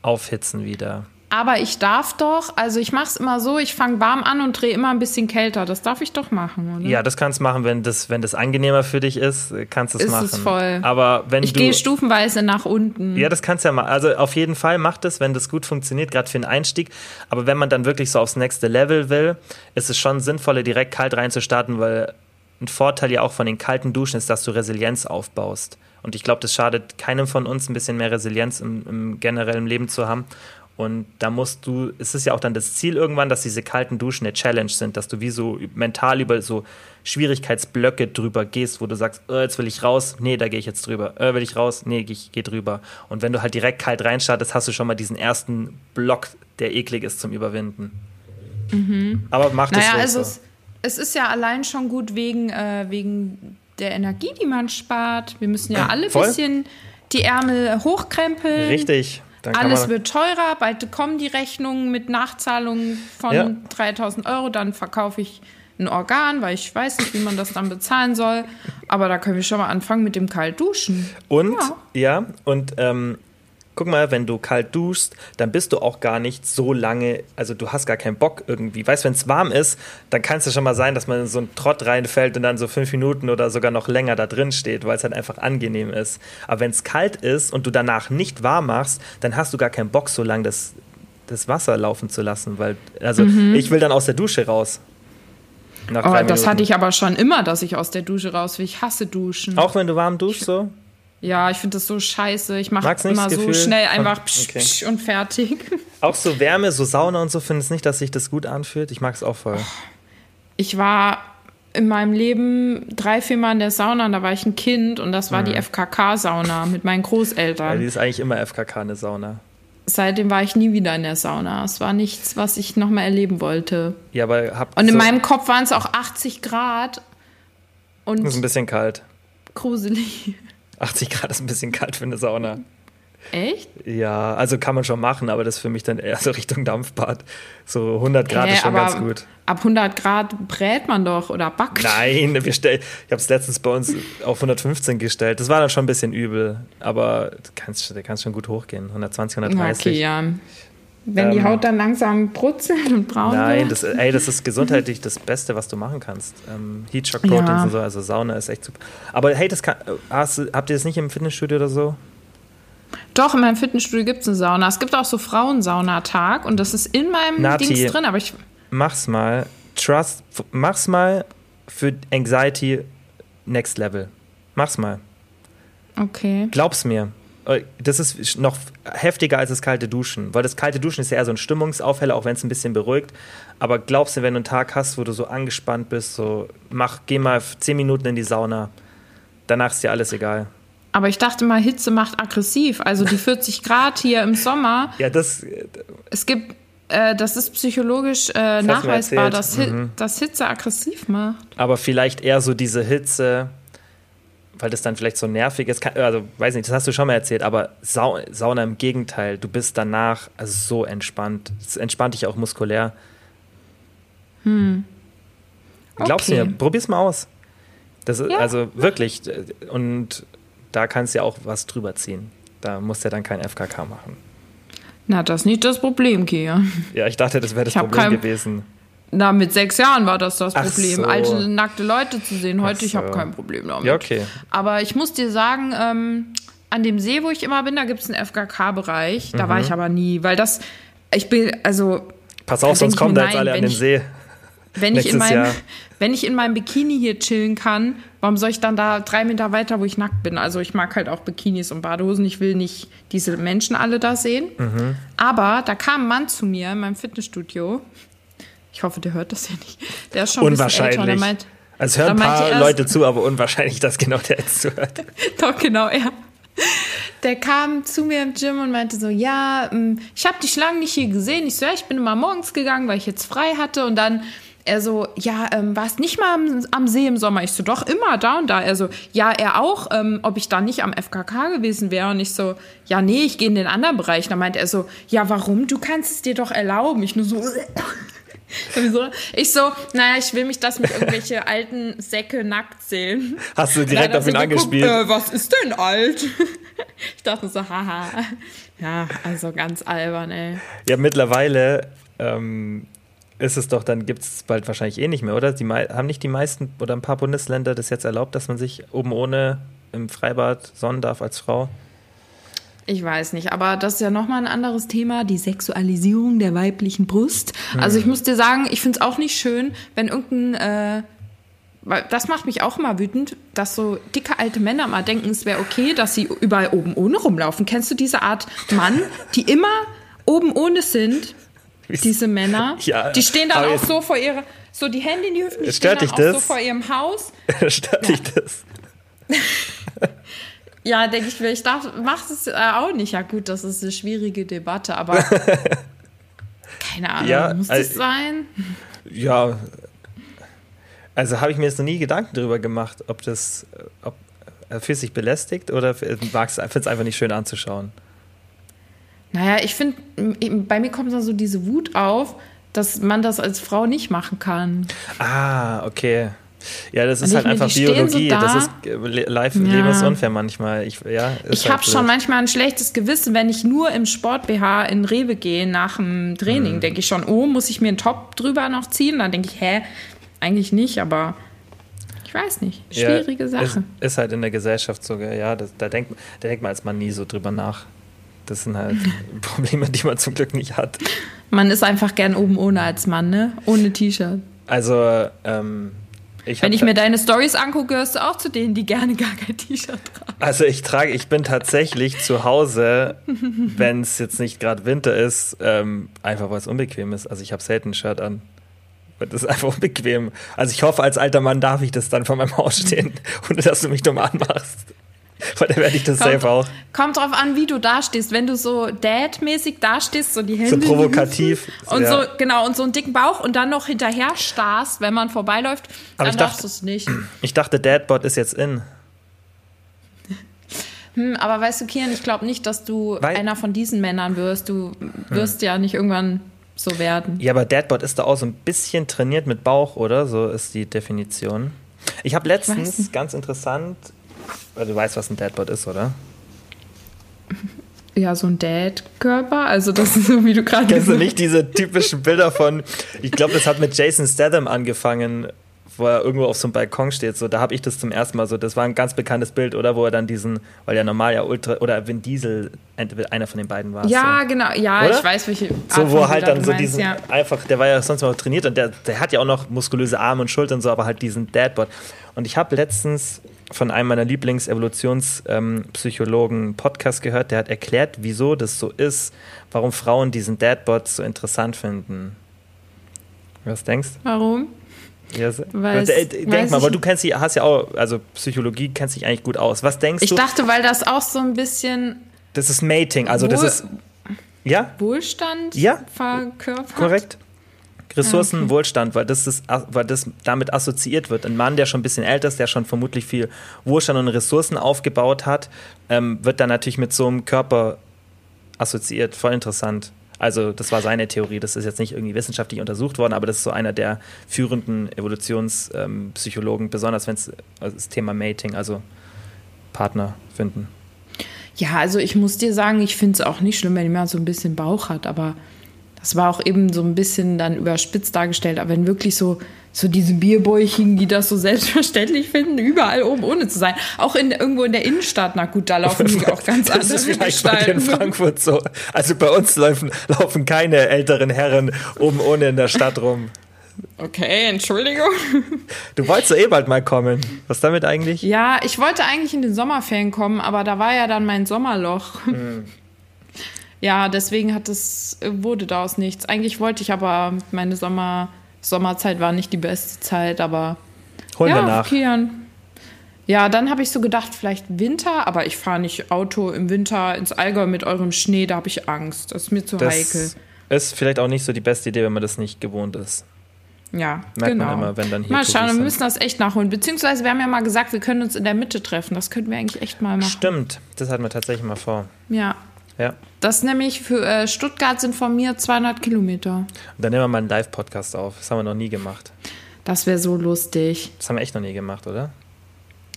aufhitzen wieder. Aber ich darf doch, also ich mache es immer so, ich fange warm an und drehe immer ein bisschen kälter. Das darf ich doch machen, oder? Ja, das kannst du machen, wenn das, wenn das angenehmer für dich ist, kannst du es Ist machen. es voll. Aber wenn Ich du gehe stufenweise nach unten. Ja, das kannst du ja mal. Also auf jeden Fall macht es, wenn das gut funktioniert, gerade für den Einstieg. Aber wenn man dann wirklich so aufs nächste Level will, ist es schon sinnvoller, direkt kalt reinzustarten, weil ein Vorteil ja auch von den kalten Duschen ist, dass du Resilienz aufbaust. Und ich glaube, das schadet keinem von uns, ein bisschen mehr Resilienz im, im generellen Leben zu haben. Und da musst du, es ist ja auch dann das Ziel irgendwann, dass diese kalten Duschen eine Challenge sind, dass du wie so mental über so Schwierigkeitsblöcke drüber gehst, wo du sagst, äh, jetzt will ich raus, nee, da gehe ich jetzt drüber, äh, will ich raus, nee, ich gehe drüber. Und wenn du halt direkt kalt reinstartest, hast du schon mal diesen ersten Block, der eklig ist zum Überwinden. Aber mach das naja, ruhig also so. Es, ist ja allein schon gut wegen, äh, wegen der Energie, die man spart. Wir müssen ja alle ein bisschen die Ärmel hochkrempeln. Richtig. Alles wird teurer, bald kommen die Rechnungen mit Nachzahlungen von Ja. 3000 Euro, dann verkaufe ich ein Organ, weil ich weiß nicht, wie man das dann bezahlen soll. Aber da können wir schon mal anfangen mit dem Kaltduschen. Und, Ja. ja, und ähm, guck mal, wenn du kalt duschst, dann bist du auch gar nicht so lange, also du hast gar keinen Bock irgendwie. Weißt du, wenn es warm ist, dann kann es ja schon mal sein, dass man in so einen Trott reinfällt und dann so fünf Minuten oder sogar noch länger da drin steht, weil es halt einfach angenehm ist. Aber wenn es kalt ist und du danach nicht warm machst, dann hast du gar keinen Bock, so lange das, das Wasser laufen zu lassen, weil, also ich will dann aus der Dusche raus. Oh, das Minuten. hatte ich aber schon immer, dass ich aus der Dusche raus will. Ich hasse Duschen. Auch wenn du warm duschst, so? Ja, ich finde das so scheiße. Ich mache immer so Gefühl schnell einfach psch, Okay. psch und fertig. [LAUGHS] Auch so Wärme, so Sauna und so, findest nicht, dass sich das gut anfühlt? Ich mag es auch voll. Ich war in meinem Leben drei, vier Mal in der Sauna und da war ich ein Kind und das war die FKK-Sauna mit meinen Weil die Großeltern. ist eigentlich immer FKK eine Sauna. Seitdem war ich nie wieder in der Sauna. Es war nichts, was ich nochmal erleben wollte. Ja, aber habt Und in so, meinem Kopf waren es auch 80 Grad und ist ein bisschen kalt. gruselig. 80 Grad ist ein bisschen kalt für eine Sauna. Echt? Ja, also kann man schon machen, aber das ist für mich dann eher so Richtung Dampfbad. So 100 Grad Hä, ist schon ganz gut. Ab 100 Grad brät man doch oder backt. Nein, wir stell, ich habe es letztens bei uns auf 115 gestellt. Das war dann schon ein bisschen übel, aber du kannst, du kannst schon gut hochgehen. 120, 130. Okay, ja. Wenn die Ähm, Haut dann langsam brutzelt und braun Nein, wird. das, ey, das ist gesundheitlich das Beste, was du machen kannst. Ähm, Heat Shock Proteins Ja. und so, also Sauna ist echt super. Aber hey, das kann, hast, du- habt ihr das nicht im Fitnessstudio oder so? Doch, in meinem Fitnessstudio gibt es eine Sauna. Es gibt auch so Frauensaunatag und das ist in meinem Nati. Dings drin, aber ich. Mach's mal. Trust, mach's mal für Anxiety Next Level. Mach's mal. Okay. Glaub's mir. Äh, Das ist noch heftiger als das kalte Duschen, weil das kalte Duschen ist ja eher so ein Stimmungsaufheller, auch wenn es ein bisschen beruhigt. Aber glaubst du, wenn du einen Tag hast, wo du so angespannt bist, so mach, geh mal 10 Minuten in die Sauna, danach ist dir alles egal. Aber ich dachte mal, Hitze macht aggressiv. Also die 40 Grad hier im Sommer. [LAUGHS] Ja, das, Es gibt, äh, das ist psychologisch äh, nachweisbar, dass, Hi dass Hitze aggressiv macht. aber vielleicht eher so diese Hitze, weil das dann vielleicht so nervig ist. Also, weiß nicht, das hast du schon mal erzählt, aber Sau Sauna im Gegenteil. Du bist danach also so entspannt. Es entspannt dich auch muskulär. Glaubst du Okay. mir, probier's mal aus. Das ist, Ja. Also wirklich. Und da kannst du ja auch was drüber ziehen. Da musst du ja dann kein FKK machen. Na, das ist nicht das Problem, Kia. Ja, ich dachte, das wäre das Problem kein- gewesen. Na, mit sechs Jahren war das das Ach Problem. so. Alte, nackte Leute zu sehen. Heute, ich so. habe kein Problem damit. Ja, okay. Aber ich muss dir sagen, ähm, an dem See, wo ich immer bin, da gibt es einen FKK-Bereich. Da Mhm. war ich aber nie, weil das, ich bin, also, Pass auf, sonst ich kommen da jetzt alle an den ich- See. wenn ich, in meinem, Jahr. [LAUGHS] wenn ich in meinem Bikini hier chillen kann, warum soll ich dann da drei Meter weiter, wo ich nackt bin? Also ich mag halt auch Bikinis und Badehosen. Ich will nicht diese Menschen alle da sehen. Mhm. Aber da kam ein Mann zu mir in meinem Fitnessstudio. Ich hoffe, der hört das ja nicht. Der ist schon ein bisschen Unwahrscheinlich. älter. meint, Also hören Da ein paar er- Leute zu, aber unwahrscheinlich, dass genau der jetzt zuhört. [LAUGHS] Doch, genau, ja. Der kam zu mir im Gym und meinte so, ja, ähm, ich habe dich lange nicht hier gesehen. Ich so, ja, ich bin immer morgens gegangen, weil ich jetzt frei hatte. Und dann er so, ja, ähm, warst nicht mal am, am See im Sommer? Ich so, doch, immer da und da. Er so, ja, er auch, ähm, ob ich da nicht am FKK gewesen wäre. Und ich so, ja, nee, ich gehe in den anderen Bereich. Dann meinte er so, ja, warum? Du kannst es dir doch erlauben. Ich nur so, [LAUGHS] [LAUGHS] Sowieso. Ich so, naja, ich will mich das mit irgendwelche [LAUGHS] alten Säcke nackt sehen. Hast du direkt auf ihn geguckt, angespielt? Äh, was ist denn alt? [LAUGHS] Ich dachte so, haha. Ja, also ganz albern, ey. Ja, mittlerweile ähm, ist es doch, dann gibt es bald wahrscheinlich eh nicht mehr, oder? Die haben nicht die meisten oder ein paar Bundesländer das jetzt erlaubt, dass man sich oben ohne im Freibad sonnen darf als Frau? Ich weiß nicht, aber das ist ja nochmal ein anderes Thema, die Sexualisierung der weiblichen Brust. Also ich muss dir sagen, ich finde es auch nicht schön, wenn irgendein, äh, das macht mich auch immer wütend, dass so dicke alte Männer mal denken, es wäre okay, dass sie überall oben ohne rumlaufen. Kennst du diese Art Mann, die immer oben ohne sind? Diese Männer, [LAUGHS] Ja, die stehen dann auch so vor ihrer, so die Hände in die Hüften, die stehen dann auch das? so vor ihrem Haus. [LAUGHS] Stört dich das? [LAUGHS] Ja, denke ich mir, ich darf, mach es äh, auch nicht. Ja gut, das ist eine schwierige Debatte, aber [LAUGHS] keine Ahnung, Ja, muss also- das sein? Ja, also habe ich mir jetzt noch nie Gedanken darüber gemacht, ob das, ob für sich belästigt oder magst du es einfach nicht schön anzuschauen. Naja, ich finde, bei mir kommt dann so diese Wut auf, dass man das als Frau nicht machen kann. Ah, okay. Ja, das ist Und halt mir, einfach stehen so Biologie. da. das ist äh, live Ja. Leben ist unfair manchmal. Ich, ja, Ich halt habe schon manchmal ein schlechtes Gewissen, wenn ich nur im Sport-BH in Rewe gehe nach dem Training. Mhm. Denke ich schon, oh, muss ich mir einen Top drüber noch ziehen? Dann denke ich, hä, eigentlich nicht, aber ich weiß nicht. Schwierige ja, Sache. Ist, ist halt in der Gesellschaft sogar, ja, das, da, denkt, da denkt man als Mann nie so drüber nach. Das sind halt [LAUGHS] Probleme, die man zum Glück nicht hat. Man ist einfach gern oben ohne als Mann, ne? Ohne T-Shirt. Also, ähm, ich Wenn ich mir deine Stories angucke, gehörst du auch zu denen, die gerne gar kein T-Shirt tragen. Also ich trage, ich bin tatsächlich zu Hause, [LAUGHS] wenn es jetzt nicht gerade Winter ist, ähm, einfach weil es unbequem ist. Also ich habe selten ein Shirt an. Das ist einfach unbequem. Also ich hoffe, als alter Mann darf ich das dann vor meinem Haus stehen, [LAUGHS] ohne dass du mich dumm anmachst. Weil dann werde ich das safe auch. kommt drauf an, wie du dastehst. Wenn du so Dad-mäßig dastehst, so die Hände. die provokativ, Und ja. so, genau, und so einen dicken Bauch und dann noch hinterher starrst, wenn man vorbeiläuft, Aber dann ich darfst dachte- du es nicht. [CLEARS THROAT] Ich dachte, Dadbot ist jetzt in. Hm, aber weißt du, Kian, ich glaube nicht, dass du Weil- einer von diesen Männern wirst. Du wirst ja nicht irgendwann so werden. Ja, aber Dadbot ist da auch so ein bisschen trainiert mit Bauch, oder? So ist die Definition. Ich habe letztens, nicht. ganz interessant, du weißt, was ein Dadbot ist, oder? Ja, so ein Dad-Körper, also das ist so, wie du gerade Kennst du gesagt nicht diese typischen Bilder von, ich glaube, das hat mit Jason Statham angefangen, wo er irgendwo auf so einem Balkon steht. So, da habe ich das zum ersten Mal so, das war ein ganz bekanntes Bild, oder? Wo er dann diesen, weil der normal ja ultra, oder Vin Diesel, einer von den beiden war. Ja, so. genau, ja, Oder? ich weiß, welche. So, Art wo von er halt dann so meinst, diesen, ja. einfach, der war ja sonst mal trainiert und der, der hat ja auch noch muskulöse Arme und Schultern und so, aber halt diesen Dadbot. Und ich habe letztens von einem meiner Lieblings-Evolutionspsychologen einen Podcast gehört, der hat erklärt, wieso das so ist, warum Frauen diesen Dadbot so interessant finden. Was denkst du? Warum? Ja, Weiß- Äh, Denk weiß mal, ich aber du kennst dich, hast ja auch, also Psychologie kennst dich eigentlich gut aus. Was denkst Ich du? dachte, weil das auch so ein bisschen das ist Mating, also das Wohl- ist. Ja, Wohlstand Ja. verkörpert. korrekt. Ressourcen, Ah, okay. Wohlstand, weil das, ist, weil das damit assoziiert wird. Ein Mann, der schon ein bisschen älter ist, der schon vermutlich viel Wohlstand und Ressourcen aufgebaut hat, ähm, wird dann natürlich mit so einem Körper assoziiert. Voll interessant. Also, das war seine Theorie. Das ist jetzt nicht irgendwie wissenschaftlich untersucht worden, aber das ist so einer der führenden Evolutionspsychologen, besonders wenn es also das Thema Mating, also Partner finden. Ja, also ich muss dir sagen, ich finde es auch nicht schlimm, wenn jemand so ein bisschen Bauch hat, aber das war auch eben so ein bisschen dann überspitzt dargestellt. Aber wenn wirklich so, so diese Bierbäuchigen, die das so selbstverständlich finden, überall oben ohne zu sein, auch in, irgendwo in der Innenstadt, na gut, da [LAUGHS] laufen die auch ganz Das andere ist vielleicht bei dir in. Frankfurt so. Also bei uns laufen, laufen keine älteren Herren oben ohne in der Stadt rum. Okay, Entschuldigung. Du wolltest doch eh bald mal kommen. Was damit eigentlich? Ja, ich wollte eigentlich in den Sommerferien kommen, aber da war ja dann mein Sommerloch. Hm. Ja, deswegen hat es, wurde daraus nichts. Eigentlich wollte ich aber meine Sommerzeit war nicht die beste Zeit, aber Holen ja, wir nach. Kian. Ja, dann habe ich so gedacht, vielleicht Winter, aber ich fahre nicht Auto im Winter ins Allgäu mit eurem Schnee, da habe ich Angst. Das ist mir zu heikel. Das ist vielleicht auch nicht so die beste Idee, wenn man das nicht gewohnt ist. Ja, Merkt genau. man immer, wenn dann hier mal schauen, wir sind. müssen das echt nachholen. Beziehungsweise wir haben ja mal gesagt, wir können uns in der Mitte treffen. Das könnten wir eigentlich echt mal machen. Stimmt, das hatten wir tatsächlich mal vor. Ja. Ja. Das nämlich für äh, Stuttgart sind von mir 200 Kilometer. Und dann nehmen wir mal einen Live-Podcast auf. Das haben wir noch nie gemacht. Das wäre so lustig. Das haben wir echt noch nie gemacht, oder?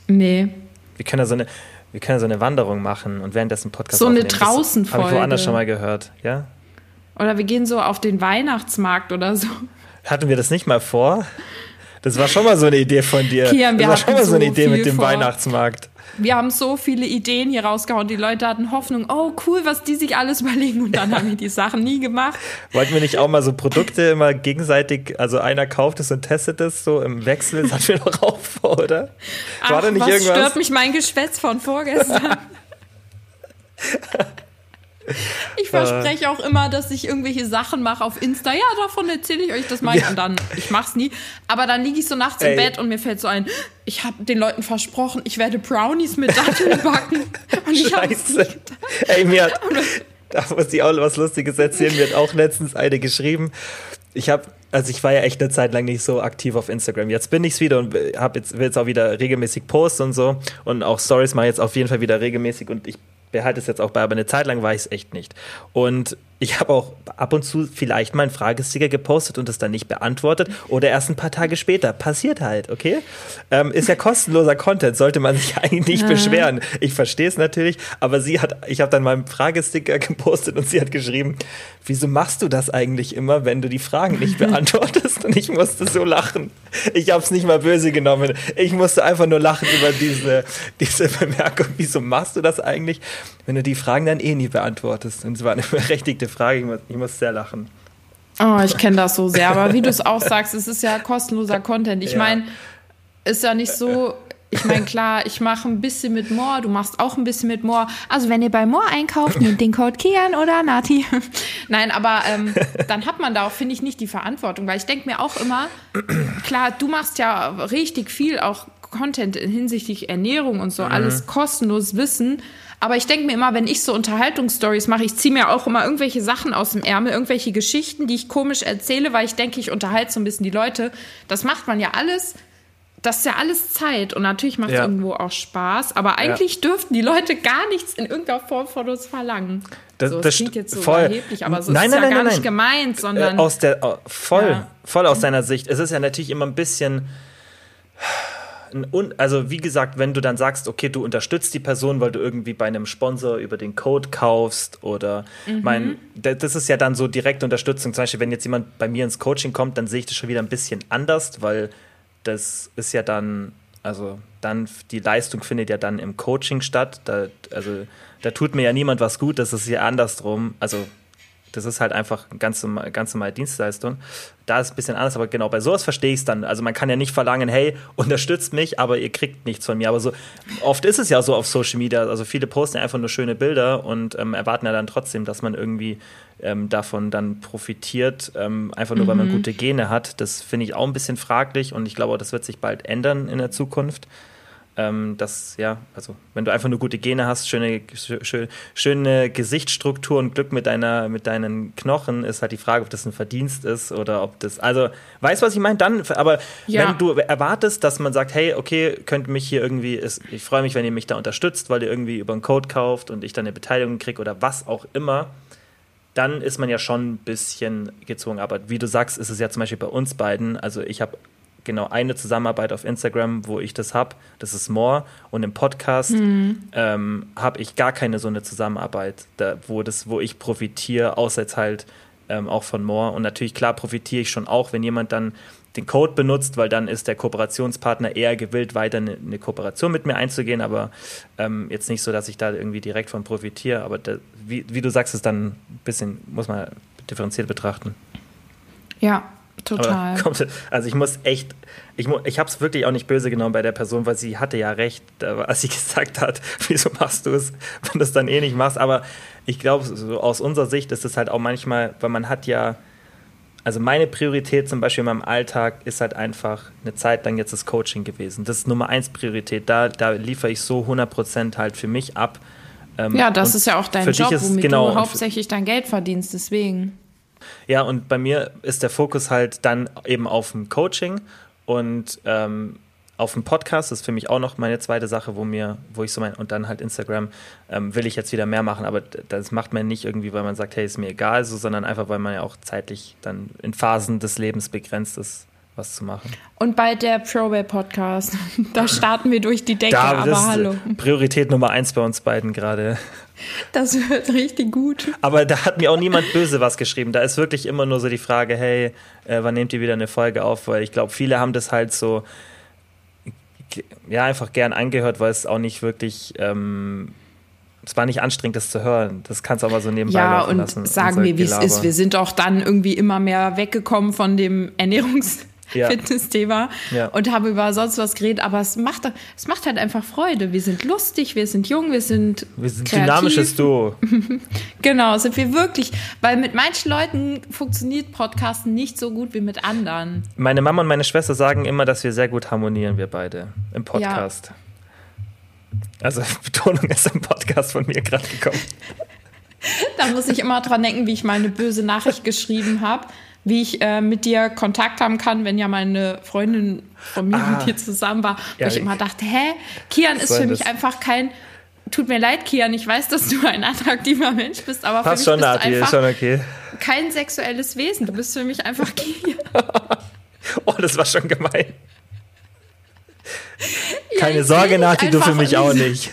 Nee. Wir können ja so eine, wir können ja so eine Wanderung machen und währenddessen Podcast So eine aufnehmen. Das Habe ich woanders schon mal gehört, ja? Oder wir gehen so auf den Weihnachtsmarkt oder so. Hatten wir das nicht mal vor? Das war schon mal so eine Idee von dir. Kian, wir das war schon mal so eine Idee mit dem vor. Weihnachtsmarkt. Wir haben so viele Ideen hier rausgehauen. Die Leute hatten Hoffnung, oh cool, was die sich alles [LAUGHS] überlegen. Und dann haben wir die Sachen nie gemacht. Wollten wir nicht auch mal so Produkte immer gegenseitig, also einer kauft es und testet es so im Wechsel? Das hatten wir doch auch vor, oder? War Ach, da nicht was irgendwas? stört mich mein Geschwätz von vorgestern? [LAUGHS] Ich verspreche auch immer, dass ich irgendwelche Sachen mache auf Insta. Ja, davon erzähle ich euch das mal. Ja. Und dann, ich mach's nie. Aber dann liege ich so nachts Ey. im Bett und mir fällt so ein, ich habe den Leuten versprochen, ich werde Brownies mit Datteln backen. [LAUGHS] Und ich Scheiße. [LAUGHS] Ey, mir hat, da muss ich auch was Lustiges erzählen. Mir hat auch letztens eine geschrieben. Ich habe, also ich war ja echt eine Zeit lang nicht so aktiv auf Instagram. Jetzt bin ich's wieder und hab jetzt, will jetzt auch wieder regelmäßig posten und so. Und auch Stories mache ich jetzt auf jeden Fall wieder regelmäßig und ich behalte es jetzt auch bei, aber eine Zeit lang war ich es echt nicht. Und ich habe auch ab und zu vielleicht mal einen Fragesticker gepostet und es dann nicht beantwortet oder erst ein paar Tage später. Passiert halt, okay? Ähm, ist ja kostenloser Content, sollte man sich [LAUGHS] eigentlich nicht beschweren. Ich verstehe es natürlich, aber sie hat, ich habe dann mal einen Fragesticker [LAUGHS] gepostet und sie hat geschrieben, wieso machst du das eigentlich immer, wenn du die Fragen nicht [LAUGHS] beantwortest? Und ich musste so lachen. Ich habe es nicht mal böse genommen. Ich musste einfach nur lachen über diese, diese Bemerkung. Wieso machst du das eigentlich, wenn du die Fragen dann eh nie beantwortest? Und es war eine berechtigte Frage. Ich muss, ich muss sehr lachen. Oh, ich kenne das so sehr. Aber wie du es auch sagst, es ist ja kostenloser Content. Ich Ja. meine, ist ja nicht so. Ich meine, klar, ich mache ein bisschen mit More, du machst auch ein bisschen mit More. Also, wenn ihr bei More einkauft, nehmt den Code Kian oder Nati. [LAUGHS] Nein, aber ähm, dann hat man da auch, finde ich, nicht die Verantwortung, weil ich denke mir auch immer, klar, du machst ja richtig viel auch Content hinsichtlich Ernährung und so, alles kostenlos Wissen. Aber ich denke mir immer, wenn ich so Unterhaltungsstories mache, ich ziehe mir auch immer irgendwelche Sachen aus dem Ärmel, irgendwelche Geschichten, die ich komisch erzähle, weil ich denke, ich unterhalte so ein bisschen die Leute. Das macht man ja alles, das ist ja alles Zeit und natürlich macht es Ja. irgendwo auch Spaß, aber eigentlich dürften die Leute gar nichts in irgendeiner Form von uns verlangen. Das- so, das, klingt jetzt so voll. überheblich, aber so Nein, ist nein, ja nein, gar nein, nicht gemeint, sondern Äh, aus der, oh, voll, Ja. voll aus deiner Sicht. Es ist ja natürlich immer ein bisschen. Also wie gesagt, wenn du dann sagst, okay, du unterstützt die Person, weil du irgendwie bei einem Sponsor über den Code kaufst oder Mhm. mein, da- das ist ja dann so direkte Unterstützung. Zum Beispiel, wenn jetzt jemand bei mir ins Coaching kommt, dann sehe ich das schon wieder ein bisschen anders, weil das ist ja dann, also dann die Leistung findet ja dann im Coaching statt. Da, also da tut mir ja niemand was gut, das ist ja andersrum. Also das ist halt einfach eine ganz, ganz normale Dienstleistung. Da ist es ein bisschen anders, aber genau bei sowas verstehe ich es dann. Also man kann ja nicht verlangen, hey, unterstützt mich, aber ihr kriegt nichts von mir. Aber so oft ist es ja so auf Social Media. Also viele posten ja einfach nur schöne Bilder und ähm, erwarten ja dann trotzdem, dass man irgendwie ähm, davon dann profitiert, ähm, einfach nur weil man gute Gene hat. Das finde ich auch ein bisschen fraglich und ich glaube, das wird sich bald ändern in der Zukunft. Ähm, das, ja, also wenn du einfach nur gute Gene hast, schöne, schön, schöne Gesichtsstruktur und Glück mit, deiner, mit deinen Knochen, ist halt die Frage, ob das ein Verdienst ist oder ob das, also, weißt du, was ich meine? Dann, aber Ja. wenn du erwartest, dass man sagt, hey, okay, könnt mich hier irgendwie, ist, ich freue mich, wenn ihr mich da unterstützt, weil ihr irgendwie über einen Code kauft und ich dann eine Beteiligung kriege oder was auch immer, dann ist man ja schon ein bisschen gezwungen. Aber wie du sagst, ist es ja zum Beispiel bei uns beiden. Also ich habe genau eine Zusammenarbeit auf Instagram, wo ich das habe. Das ist More. Und im Podcast ähm, habe ich gar keine so eine Zusammenarbeit, da, wo, das, wo ich profitiere, außer jetzt halt ähm, auch von More. Und natürlich, klar, profitiere ich schon auch, wenn jemand dann den Code benutzt, weil dann ist der Kooperationspartner eher gewillt, weiter eine, eine Kooperation mit mir einzugehen, aber ähm, jetzt nicht so, dass ich da irgendwie direkt von profitiere. Aber da, wie, wie du sagst, ist dann ein bisschen, muss man differenziert betrachten. ja, total. Kommt, also ich muss echt, ich, ich habe es wirklich auch nicht böse genommen bei der Person, weil sie hatte ja recht, da- als sie [LAUGHS] gesagt hat, wieso machst du es, wenn du es dann eh nicht machst. Aber ich glaube, so aus unserer Sicht ist es halt auch manchmal, weil man hat ja, also meine Priorität zum Beispiel in meinem Alltag ist halt einfach eine Zeit lang jetzt das Coaching gewesen. Das ist Nummer eins Priorität. Da, da liefere ich so 100% halt für mich ab. Ähm, Ja, das und ist ja auch dein Job, womit genau, du hauptsächlich dein Geld verdienst, deswegen. Ja, und bei mir ist der Fokus halt dann eben auf dem Coaching und ähm, auf dem Podcast. Das ist für mich auch noch meine zweite Sache, wo mir, wo ich so mein, und dann halt Instagram ähm, will ich jetzt wieder mehr machen, aber das macht man nicht irgendwie, weil man sagt, hey, ist mir egal, so, sondern einfach, weil man ja auch zeitlich dann in Phasen des Lebens begrenzt ist, was zu machen. Und bald der Probate Podcast. [LAUGHS] Da starten wir durch die Decke, Da, aber hallo. Priorität Nummer eins bei uns beiden gerade. Das wird richtig gut. Aber da hat mir auch niemand böse was geschrieben. Da ist wirklich immer nur so die Frage, hey, äh, wann nehmt ihr wieder eine Folge auf? Weil ich glaube, viele haben das halt so ja einfach gern angehört, weil es auch nicht wirklich ähm, es war nicht anstrengend, das zu hören. Das kannst du auch mal so nebenbei Ja, laufen und lassen. sagen unser wir, wie es ist. Wir sind auch dann irgendwie immer mehr weggekommen von dem Ernährungs- Ja. Fitness-Thema Ja. und haben über sonst was geredet, aber es macht, es macht halt einfach Freude. Wir sind lustig, wir sind jung, wir sind Wir sind kreativ. dynamisches Duo. [LAUGHS] Genau, sind wir wirklich, weil mit manchen Leuten funktioniert Podcasten nicht so gut wie mit anderen. Meine Mama und meine Schwester sagen immer, dass wir sehr gut harmonieren, wir beide im Podcast. Also [LAUGHS] Betonung ist im Podcast von mir gerade gekommen. [LAUGHS] Da muss ich immer dran denken, wie ich mal eine böse Nachricht geschrieben habe, wie ich äh, mit dir Kontakt haben kann, wenn ja meine Freundin von mir Ah. mit dir zusammen war. Wo Ja, ich wie- immer dachte, hä, Kian ist für mich das? einfach kein. Tut mir leid, Kian, ich weiß, dass du ein attraktiver Mensch bist, aber Passt für schon, mich bist Nati, du ist einfach schon okay. kein sexuelles Wesen. Du bist für mich einfach Kian. [LAUGHS] Oh, das war schon gemein. Ja, Keine ich Sorge, Nati, du für mich auch nicht.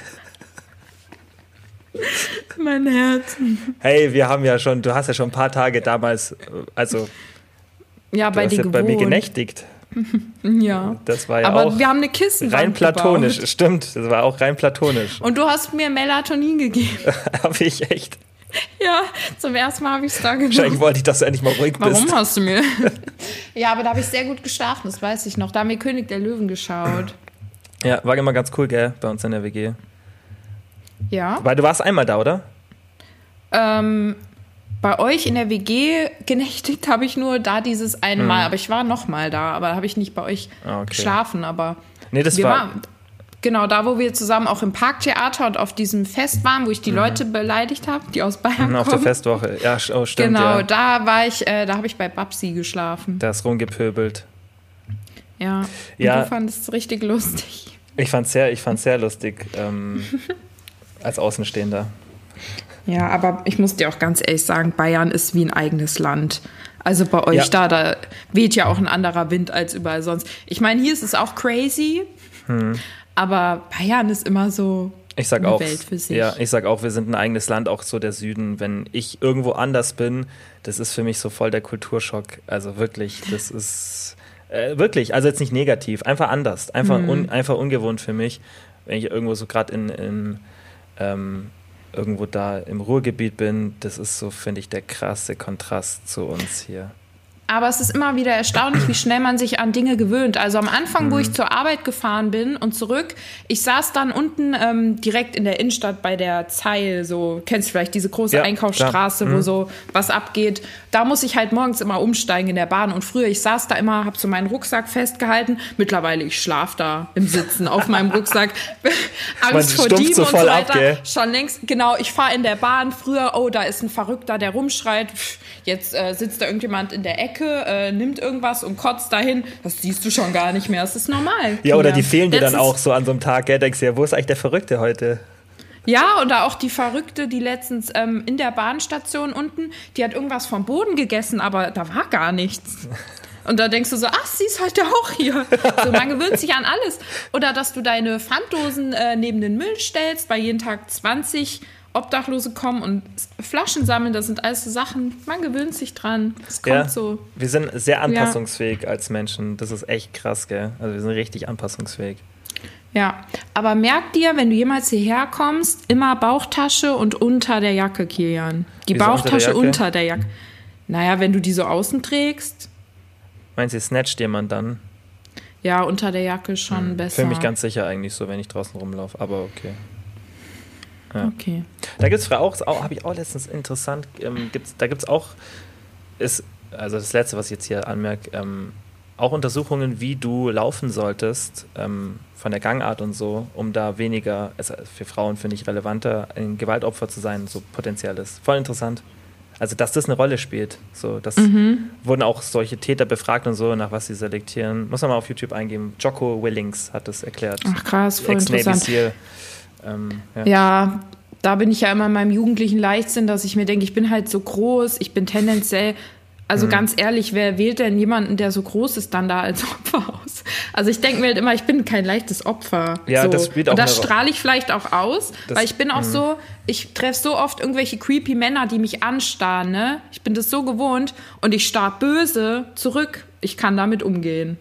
[LAUGHS] Mein Herz. Hey, wir haben ja schon, du hast ja schon ein paar Tage damals, äh, also Ja, bei dir ja bei mir genächtigt. [LAUGHS] Ja. Das war ja Aber auch wir haben eine Kissenwand rein platonisch. Gebaut. Stimmt, das war auch rein platonisch. Und du hast mir Melatonin gegeben. [LAUGHS] Habe ich echt. Ja, zum ersten Mal habe ich es da Wahrscheinlich genommen. wollte ich, dass du endlich mal ruhig Warum bist. hast du mir? [LAUGHS] ja, aber da habe ich sehr gut geschlafen, das weiß ich noch. Da haben wir König der Löwen geschaut. Ja, war immer ganz cool, gell, bei uns in der WG. Ja. Weil du warst einmal da, oder? Ähm, bei euch in der WG genächtigt habe ich nur da dieses eine Mal, aber ich war noch mal da, aber da habe ich nicht bei euch Hm. Ah, okay. geschlafen, aber Nee, das wir war. waren genau da, wo wir zusammen auch im Parktheater und auf diesem Fest waren, wo ich die Leute beleidigt habe, die aus Bayern Mhm. auf der kommen. Festwoche. Ja, oh, stimmt. Genau, ja. da war ich, äh, da habe ich bei Babsi geschlafen. Da ist rumgepöbelt. Ja. Und Ja. du fandest es richtig lustig. Ich fand's sehr, ich fand's sehr lustig ähm, [LAUGHS] als Außenstehender. Ja, aber ich muss dir auch ganz ehrlich sagen, Bayern ist wie ein eigenes Land. Also bei euch Ja. da, da weht ja auch ein anderer Wind als überall sonst. Ich meine, hier ist es auch crazy, aber Bayern ist immer so Ich sag auch, Welt für sich. ja, ich sag auch, wir sind ein eigenes Land, auch so der Süden. Wenn ich irgendwo anders bin, das ist für mich so voll der Kulturschock. Also wirklich, das ist äh, wirklich, also jetzt nicht negativ, einfach anders, einfach, Mhm. un, einfach ungewohnt für mich, wenn ich irgendwo so gerade in, in ähm, irgendwo da im Ruhrgebiet bin. Das ist so, finde ich, der krasse Kontrast zu uns hier. Aber es ist immer wieder erstaunlich, wie schnell man sich an Dinge gewöhnt. Also am Anfang, Mhm. wo ich zur Arbeit gefahren bin und zurück, ich saß dann unten ähm, direkt in der Innenstadt bei der Zeil, so kennst du vielleicht diese große Ja, Einkaufsstraße. Mhm. wo so was abgeht. Da muss ich halt morgens immer umsteigen in der Bahn. Und früher, ich saß da immer, habe so meinen Rucksack festgehalten. Mittlerweile, ich schlaf da im Sitzen auf meinem Rucksack. [LAUGHS] Angst vor Dieben so und so ab, weiter. gell? Schon längst, genau, ich fahre in der Bahn. Früher, oh, da ist ein Verrückter, der rumschreit. Pff, Jetzt äh, sitzt da irgendjemand in der Ecke, äh, nimmt irgendwas und kotzt dahin. Das siehst du schon gar nicht mehr. Das ist normal. Ja, oder die fehlen dir dann auch so an so einem Tag, gell? Denkst du ja, wo ist eigentlich der Verrückte heute? Ja, oder auch die Verrückte, die letztens ähm, in der Bahnstation unten, die hat irgendwas vom Boden gegessen, aber da war gar nichts. [LAUGHS] Und da denkst du so, ach, sie ist heute auch hier. So, man gewöhnt sich an alles. Oder dass du deine Pfanddosen äh, neben den Müll stellst, weil jeden Tag 20 Obdachlose kommen und Flaschen sammeln. Das sind alles so Sachen, man gewöhnt sich dran. Es kommt Ja, so. wir sind sehr anpassungsfähig als Menschen. Das ist echt krass, gell? Also wir sind richtig anpassungsfähig. Ja, aber merk dir, wenn du jemals hierher kommst, immer Bauchtasche und unter der Jacke, Kilian. Die Wieso unter der Bauchtasche Jacke? unter der Jacke. Naja, wenn du die so außen trägst, Meinst du, snatcht jemand dann? ja, unter der Jacke schon besser. Fühle mich ganz sicher eigentlich so, wenn ich draußen rumlaufe, aber okay. Okay. Da gibt es auch, auch habe ich auch letztens interessant, ähm, gibt's, da gibt es auch, ist also das Letzte, was ich jetzt hier anmerke, ähm, auch Untersuchungen, wie du laufen solltest, ähm, von der Gangart und so, um da weniger, also für Frauen finde ich relevanter, ein Gewaltopfer zu sein, so potenziell ist. Voll interessant. Also, dass das eine Rolle spielt. So, das Mhm. wurden auch solche Täter befragt und so, nach was sie selektieren. Muss man mal auf YouTube eingeben. Jocko Willings hat das erklärt. Ach krass, voll Ex-Navy interessant. Seal. Ähm, ja. Ja, da bin ich ja immer in meinem jugendlichen Leichtsinn, dass ich mir denke, ich bin halt so groß, ich bin tendenziell, also Mhm. ganz ehrlich, wer wählt denn jemanden, der so groß ist, dann da als [LAUGHS] Opfer aus? Also ich denke mir halt immer, ich bin kein leichtes Opfer. Ja, so. das spielt auch Und das strahle ich vielleicht auch aus, Das- weil ich bin auch so, ich treffe so oft irgendwelche creepy Männer, die mich anstarren, ne? Ich bin das so gewohnt und ich starr böse zurück. Ich kann damit umgehen.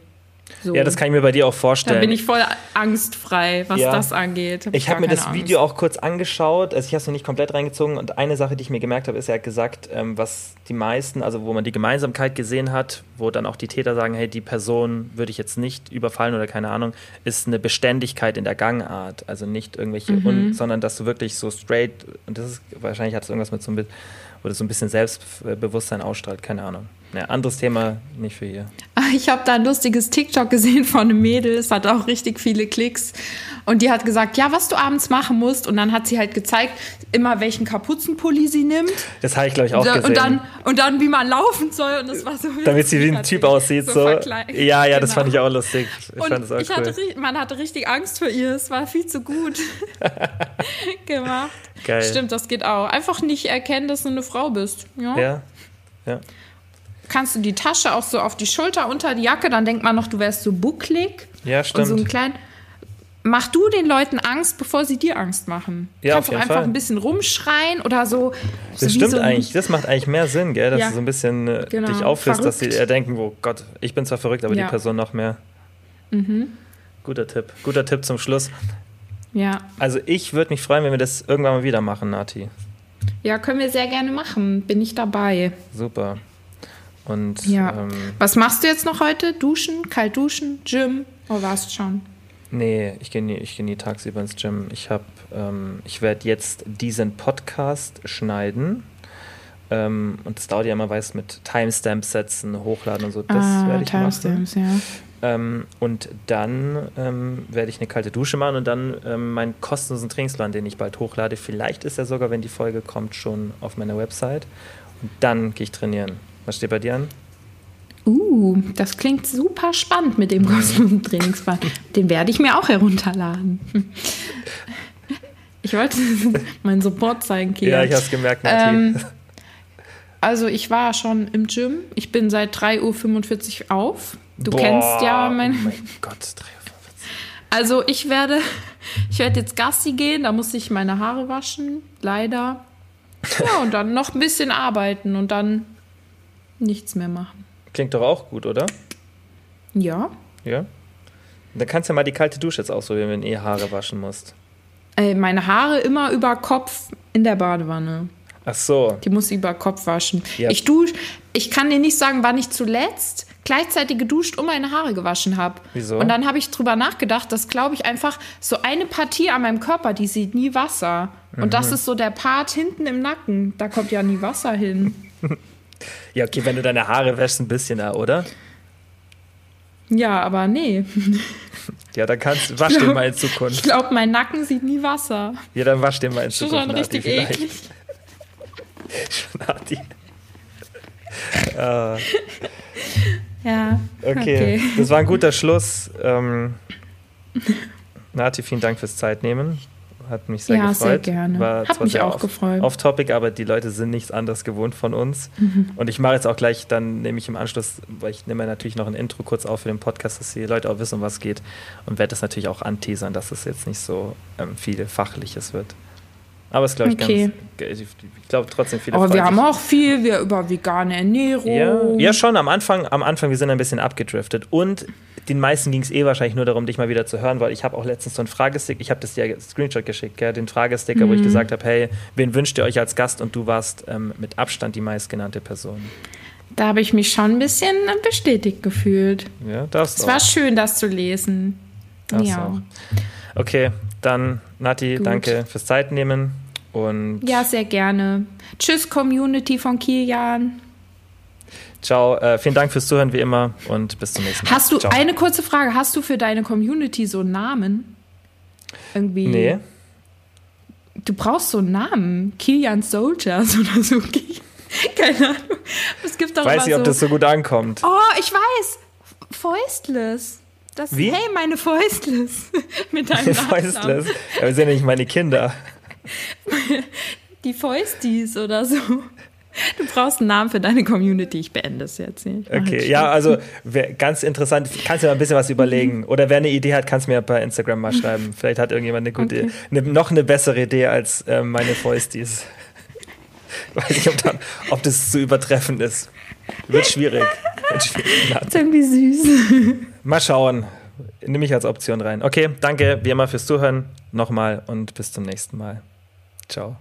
So. ja, das kann ich mir bei dir auch da vorstellen. bin ich voll angstfrei, was Ja. das angeht. Hab Ich habe mir das Video auch kurz angeschaut, also ich habe es mir nicht komplett reingezogen und eine Sache, die ich mir gemerkt habe, ist, er hat gesagt, ähm, was die meisten, also wo man die Gemeinsamkeit gesehen hat, wo dann auch die Täter sagen, hey, die Person würde ich jetzt nicht überfallen oder keine Ahnung, ist eine Beständigkeit in der Gangart, also nicht irgendwelche, Mhm. un, sondern dass du wirklich so straight, und das ist, wahrscheinlich hat es irgendwas mit so ein bisschen, wo das so ein bisschen Selbstbewusstsein ausstrahlt, keine Ahnung. Ja, anderes Thema, nicht für hier. [LAUGHS] Ich habe da ein lustiges TikTok gesehen von einem Mädel, es hat auch richtig viele Klicks. Und die hat gesagt, ja, was du abends machen musst. Und dann hat sie halt gezeigt, immer welchen Kapuzenpulli sie nimmt. Das habe ich, glaube ich, auch Da- gesehen. und, dann, und dann, wie man laufen soll. Und das war so damit sie wie ein Typ aussieht, so. verkleidet. Ja, ja, das Genau. fand ich auch lustig. Ich Und fand das auch ich cool. hatte, man hatte richtig Angst vor ihr. Es war viel zu gut [LAUGHS] gemacht. Geil. Stimmt, das geht auch. Einfach nicht erkennen, dass du eine Frau bist. Ja. Ja, ja. Kannst du die Tasche auch so auf die Schulter unter die Jacke, dann denkt man noch, du wärst so bucklig. Ja, Und so stimmt. kleinen. Mach du den Leuten Angst, bevor sie dir Angst machen. Ja, Kannst auf jeden einfach Fall. ein bisschen rumschreien oder so. so Das stimmt so ein- eigentlich. Das macht eigentlich mehr Sinn, gell? Dass Ja. du so ein bisschen äh, Genau. dich aufführst, dass sie eher denken, oh Gott, ich bin zwar verrückt, aber Ja. Mhm. die Person noch mehr. Guter Tipp. Guter Tipp zum Schluss. Ja. Also ich würde mich freuen, wenn wir das irgendwann mal wieder machen, Nati. ja, können wir sehr gerne machen. Bin ich dabei. Super. Und Ja. ähm, Was machst du jetzt noch heute? Duschen? Kalt duschen? Gym? Oh, warst schon. nee, ich gehe nie, ich geh nie tagsüber ins Gym. Ich habe, ähm, ich werde jetzt diesen Podcast schneiden. Ähm, und das dauert ja immer, weiß mit Timestamps setzen, hochladen und so. Das ah, werde ich machen. Ja. Ähm, und dann ähm, werde ich eine kalte Dusche machen und dann ähm, meinen kostenlosen Trainingsplan, den ich bald hochlade. Vielleicht ist er sogar, wenn die Folge kommt, schon auf meiner Website. Und dann gehe ich trainieren. Was steht bei dir an? Uh, das klingt super spannend mit dem kostenlosen [LAUGHS] Trainingsplan. Den werde ich mir auch herunterladen. Ich wollte [LAUGHS] meinen Support zeigen, Kia. Ja, ich habe es gemerkt, Nati. Ähm, Also ich war schon im Gym. Ich bin seit 3.45 Uhr auf. Du Boah, kennst ja Oh mein. mein Gott, 3 Also ich werde, [LAUGHS] ich werde jetzt Gassi gehen, da muss ich meine Haare waschen, leider. Ja, und dann noch ein bisschen arbeiten und dann nichts mehr machen. Klingt doch auch gut, oder? Ja. Ja. Dann kannst du ja mal die kalte Dusche jetzt ausprobieren, wenn du eh Haare waschen musst. Ey, meine Haare immer über Kopf in der Badewanne. Ach so. Die muss über Kopf waschen. Ja. Ich dusch, ich kann dir nicht sagen, wann ich zuletzt gleichzeitig geduscht und meine Haare gewaschen habe. Wieso? Und dann habe ich drüber nachgedacht, dass glaube ich einfach so eine Partie an meinem Körper, die sieht nie Wasser. Und Mhm. das ist so der Part hinten im Nacken. Da kommt ja nie Wasser hin. [LAUGHS] Ja, okay, wenn du deine Haare wäschst, ein bisschen da, oder? Ja, aber nee. Ja, dann kannst wasch den mal in Ich Zukunft. glaube, mein Nacken sieht nie Wasser. Ja, dann wasch den mal in Das ist Zukunft. schon richtig vielleicht. eklig. [LAUGHS] Nati. Ah, Ja. okay. das war ein guter Schluss. Ähm, Nati, vielen Dank fürs Zeitnehmen. Hat mich sehr Ja, gefreut. sehr gerne. Hat zwar mich auch off- gefreut. Off-Topic, aber die Leute sind nichts anderes gewohnt von uns. Mhm. Und ich mache jetzt auch gleich, dann nehme ich im Anschluss, weil ich nehme natürlich noch ein Intro kurz auf für den Podcast, dass die Leute auch wissen, um was es geht. Und werde das natürlich auch anteasern, dass es jetzt nicht so ähm, viel Fachliches wird. Aber es ist, glaube ich, Okay. ganz. Ich glaube trotzdem viele Aber wir haben auch viel wir über vegane Ernährung. Ja, ja, schon am Anfang, am Anfang, wir sind ein bisschen abgedriftet. Und den meisten ging es eh wahrscheinlich nur darum, dich mal wieder zu hören, weil ich habe auch letztens so einen Fragestick, ich habe das dir Screenshot geschickt, gell, den Fragesticker, wo Mhm. ich gesagt habe, hey, wen wünscht ihr euch als Gast? Und du warst ähm, mit Abstand die meistgenannte Person. Da habe ich mich schon ein bisschen bestätigt gefühlt. Ja, darfst Es war schön, das zu lesen. Darfst ja. auch. Okay, dann Nati, Gut. danke fürs Zeitnehmen und ja, sehr gerne. Tschüss, Community von Kilian. Ciao. Äh, vielen Dank fürs Zuhören wie immer und bis zum nächsten Mal. Hast du Ciao. eine kurze Frage? Hast du für deine Community so einen Namen? Irgendwie. Nee. Du brauchst so einen Namen. Kilian Soldiers [LAUGHS] oder so. Keine Ahnung. Es gibt doch Weiß nicht, ob so. das so gut ankommt. oh, ich weiß. Fäustless. Das, Wie? Hey, meine Fäustless. [LAUGHS] Mit deinem. [LAUGHS] Fäustless. Wir sind ja nicht meine Kinder. Die Fäustis oder so. Du brauchst einen Namen für deine Community. Ich beende es jetzt. Ich Okay, ja, also wer, ganz interessant. Kannst du mal ein bisschen was überlegen. Oder wer eine Idee hat, kannst du mir bei Instagram mal schreiben. Vielleicht hat irgendjemand eine gute, Okay. eine, noch eine bessere Idee als äh, meine Fäustis. [LAUGHS] Weiß nicht, ob, dann, ob das zu übertreffen ist. Wird schwierig. Wird schwierig. Ist irgendwie süß. [LAUGHS] Mal schauen. Nimm mich als Option rein. Okay, danke wie immer fürs Zuhören. Nochmal und bis zum nächsten Mal. Ciao.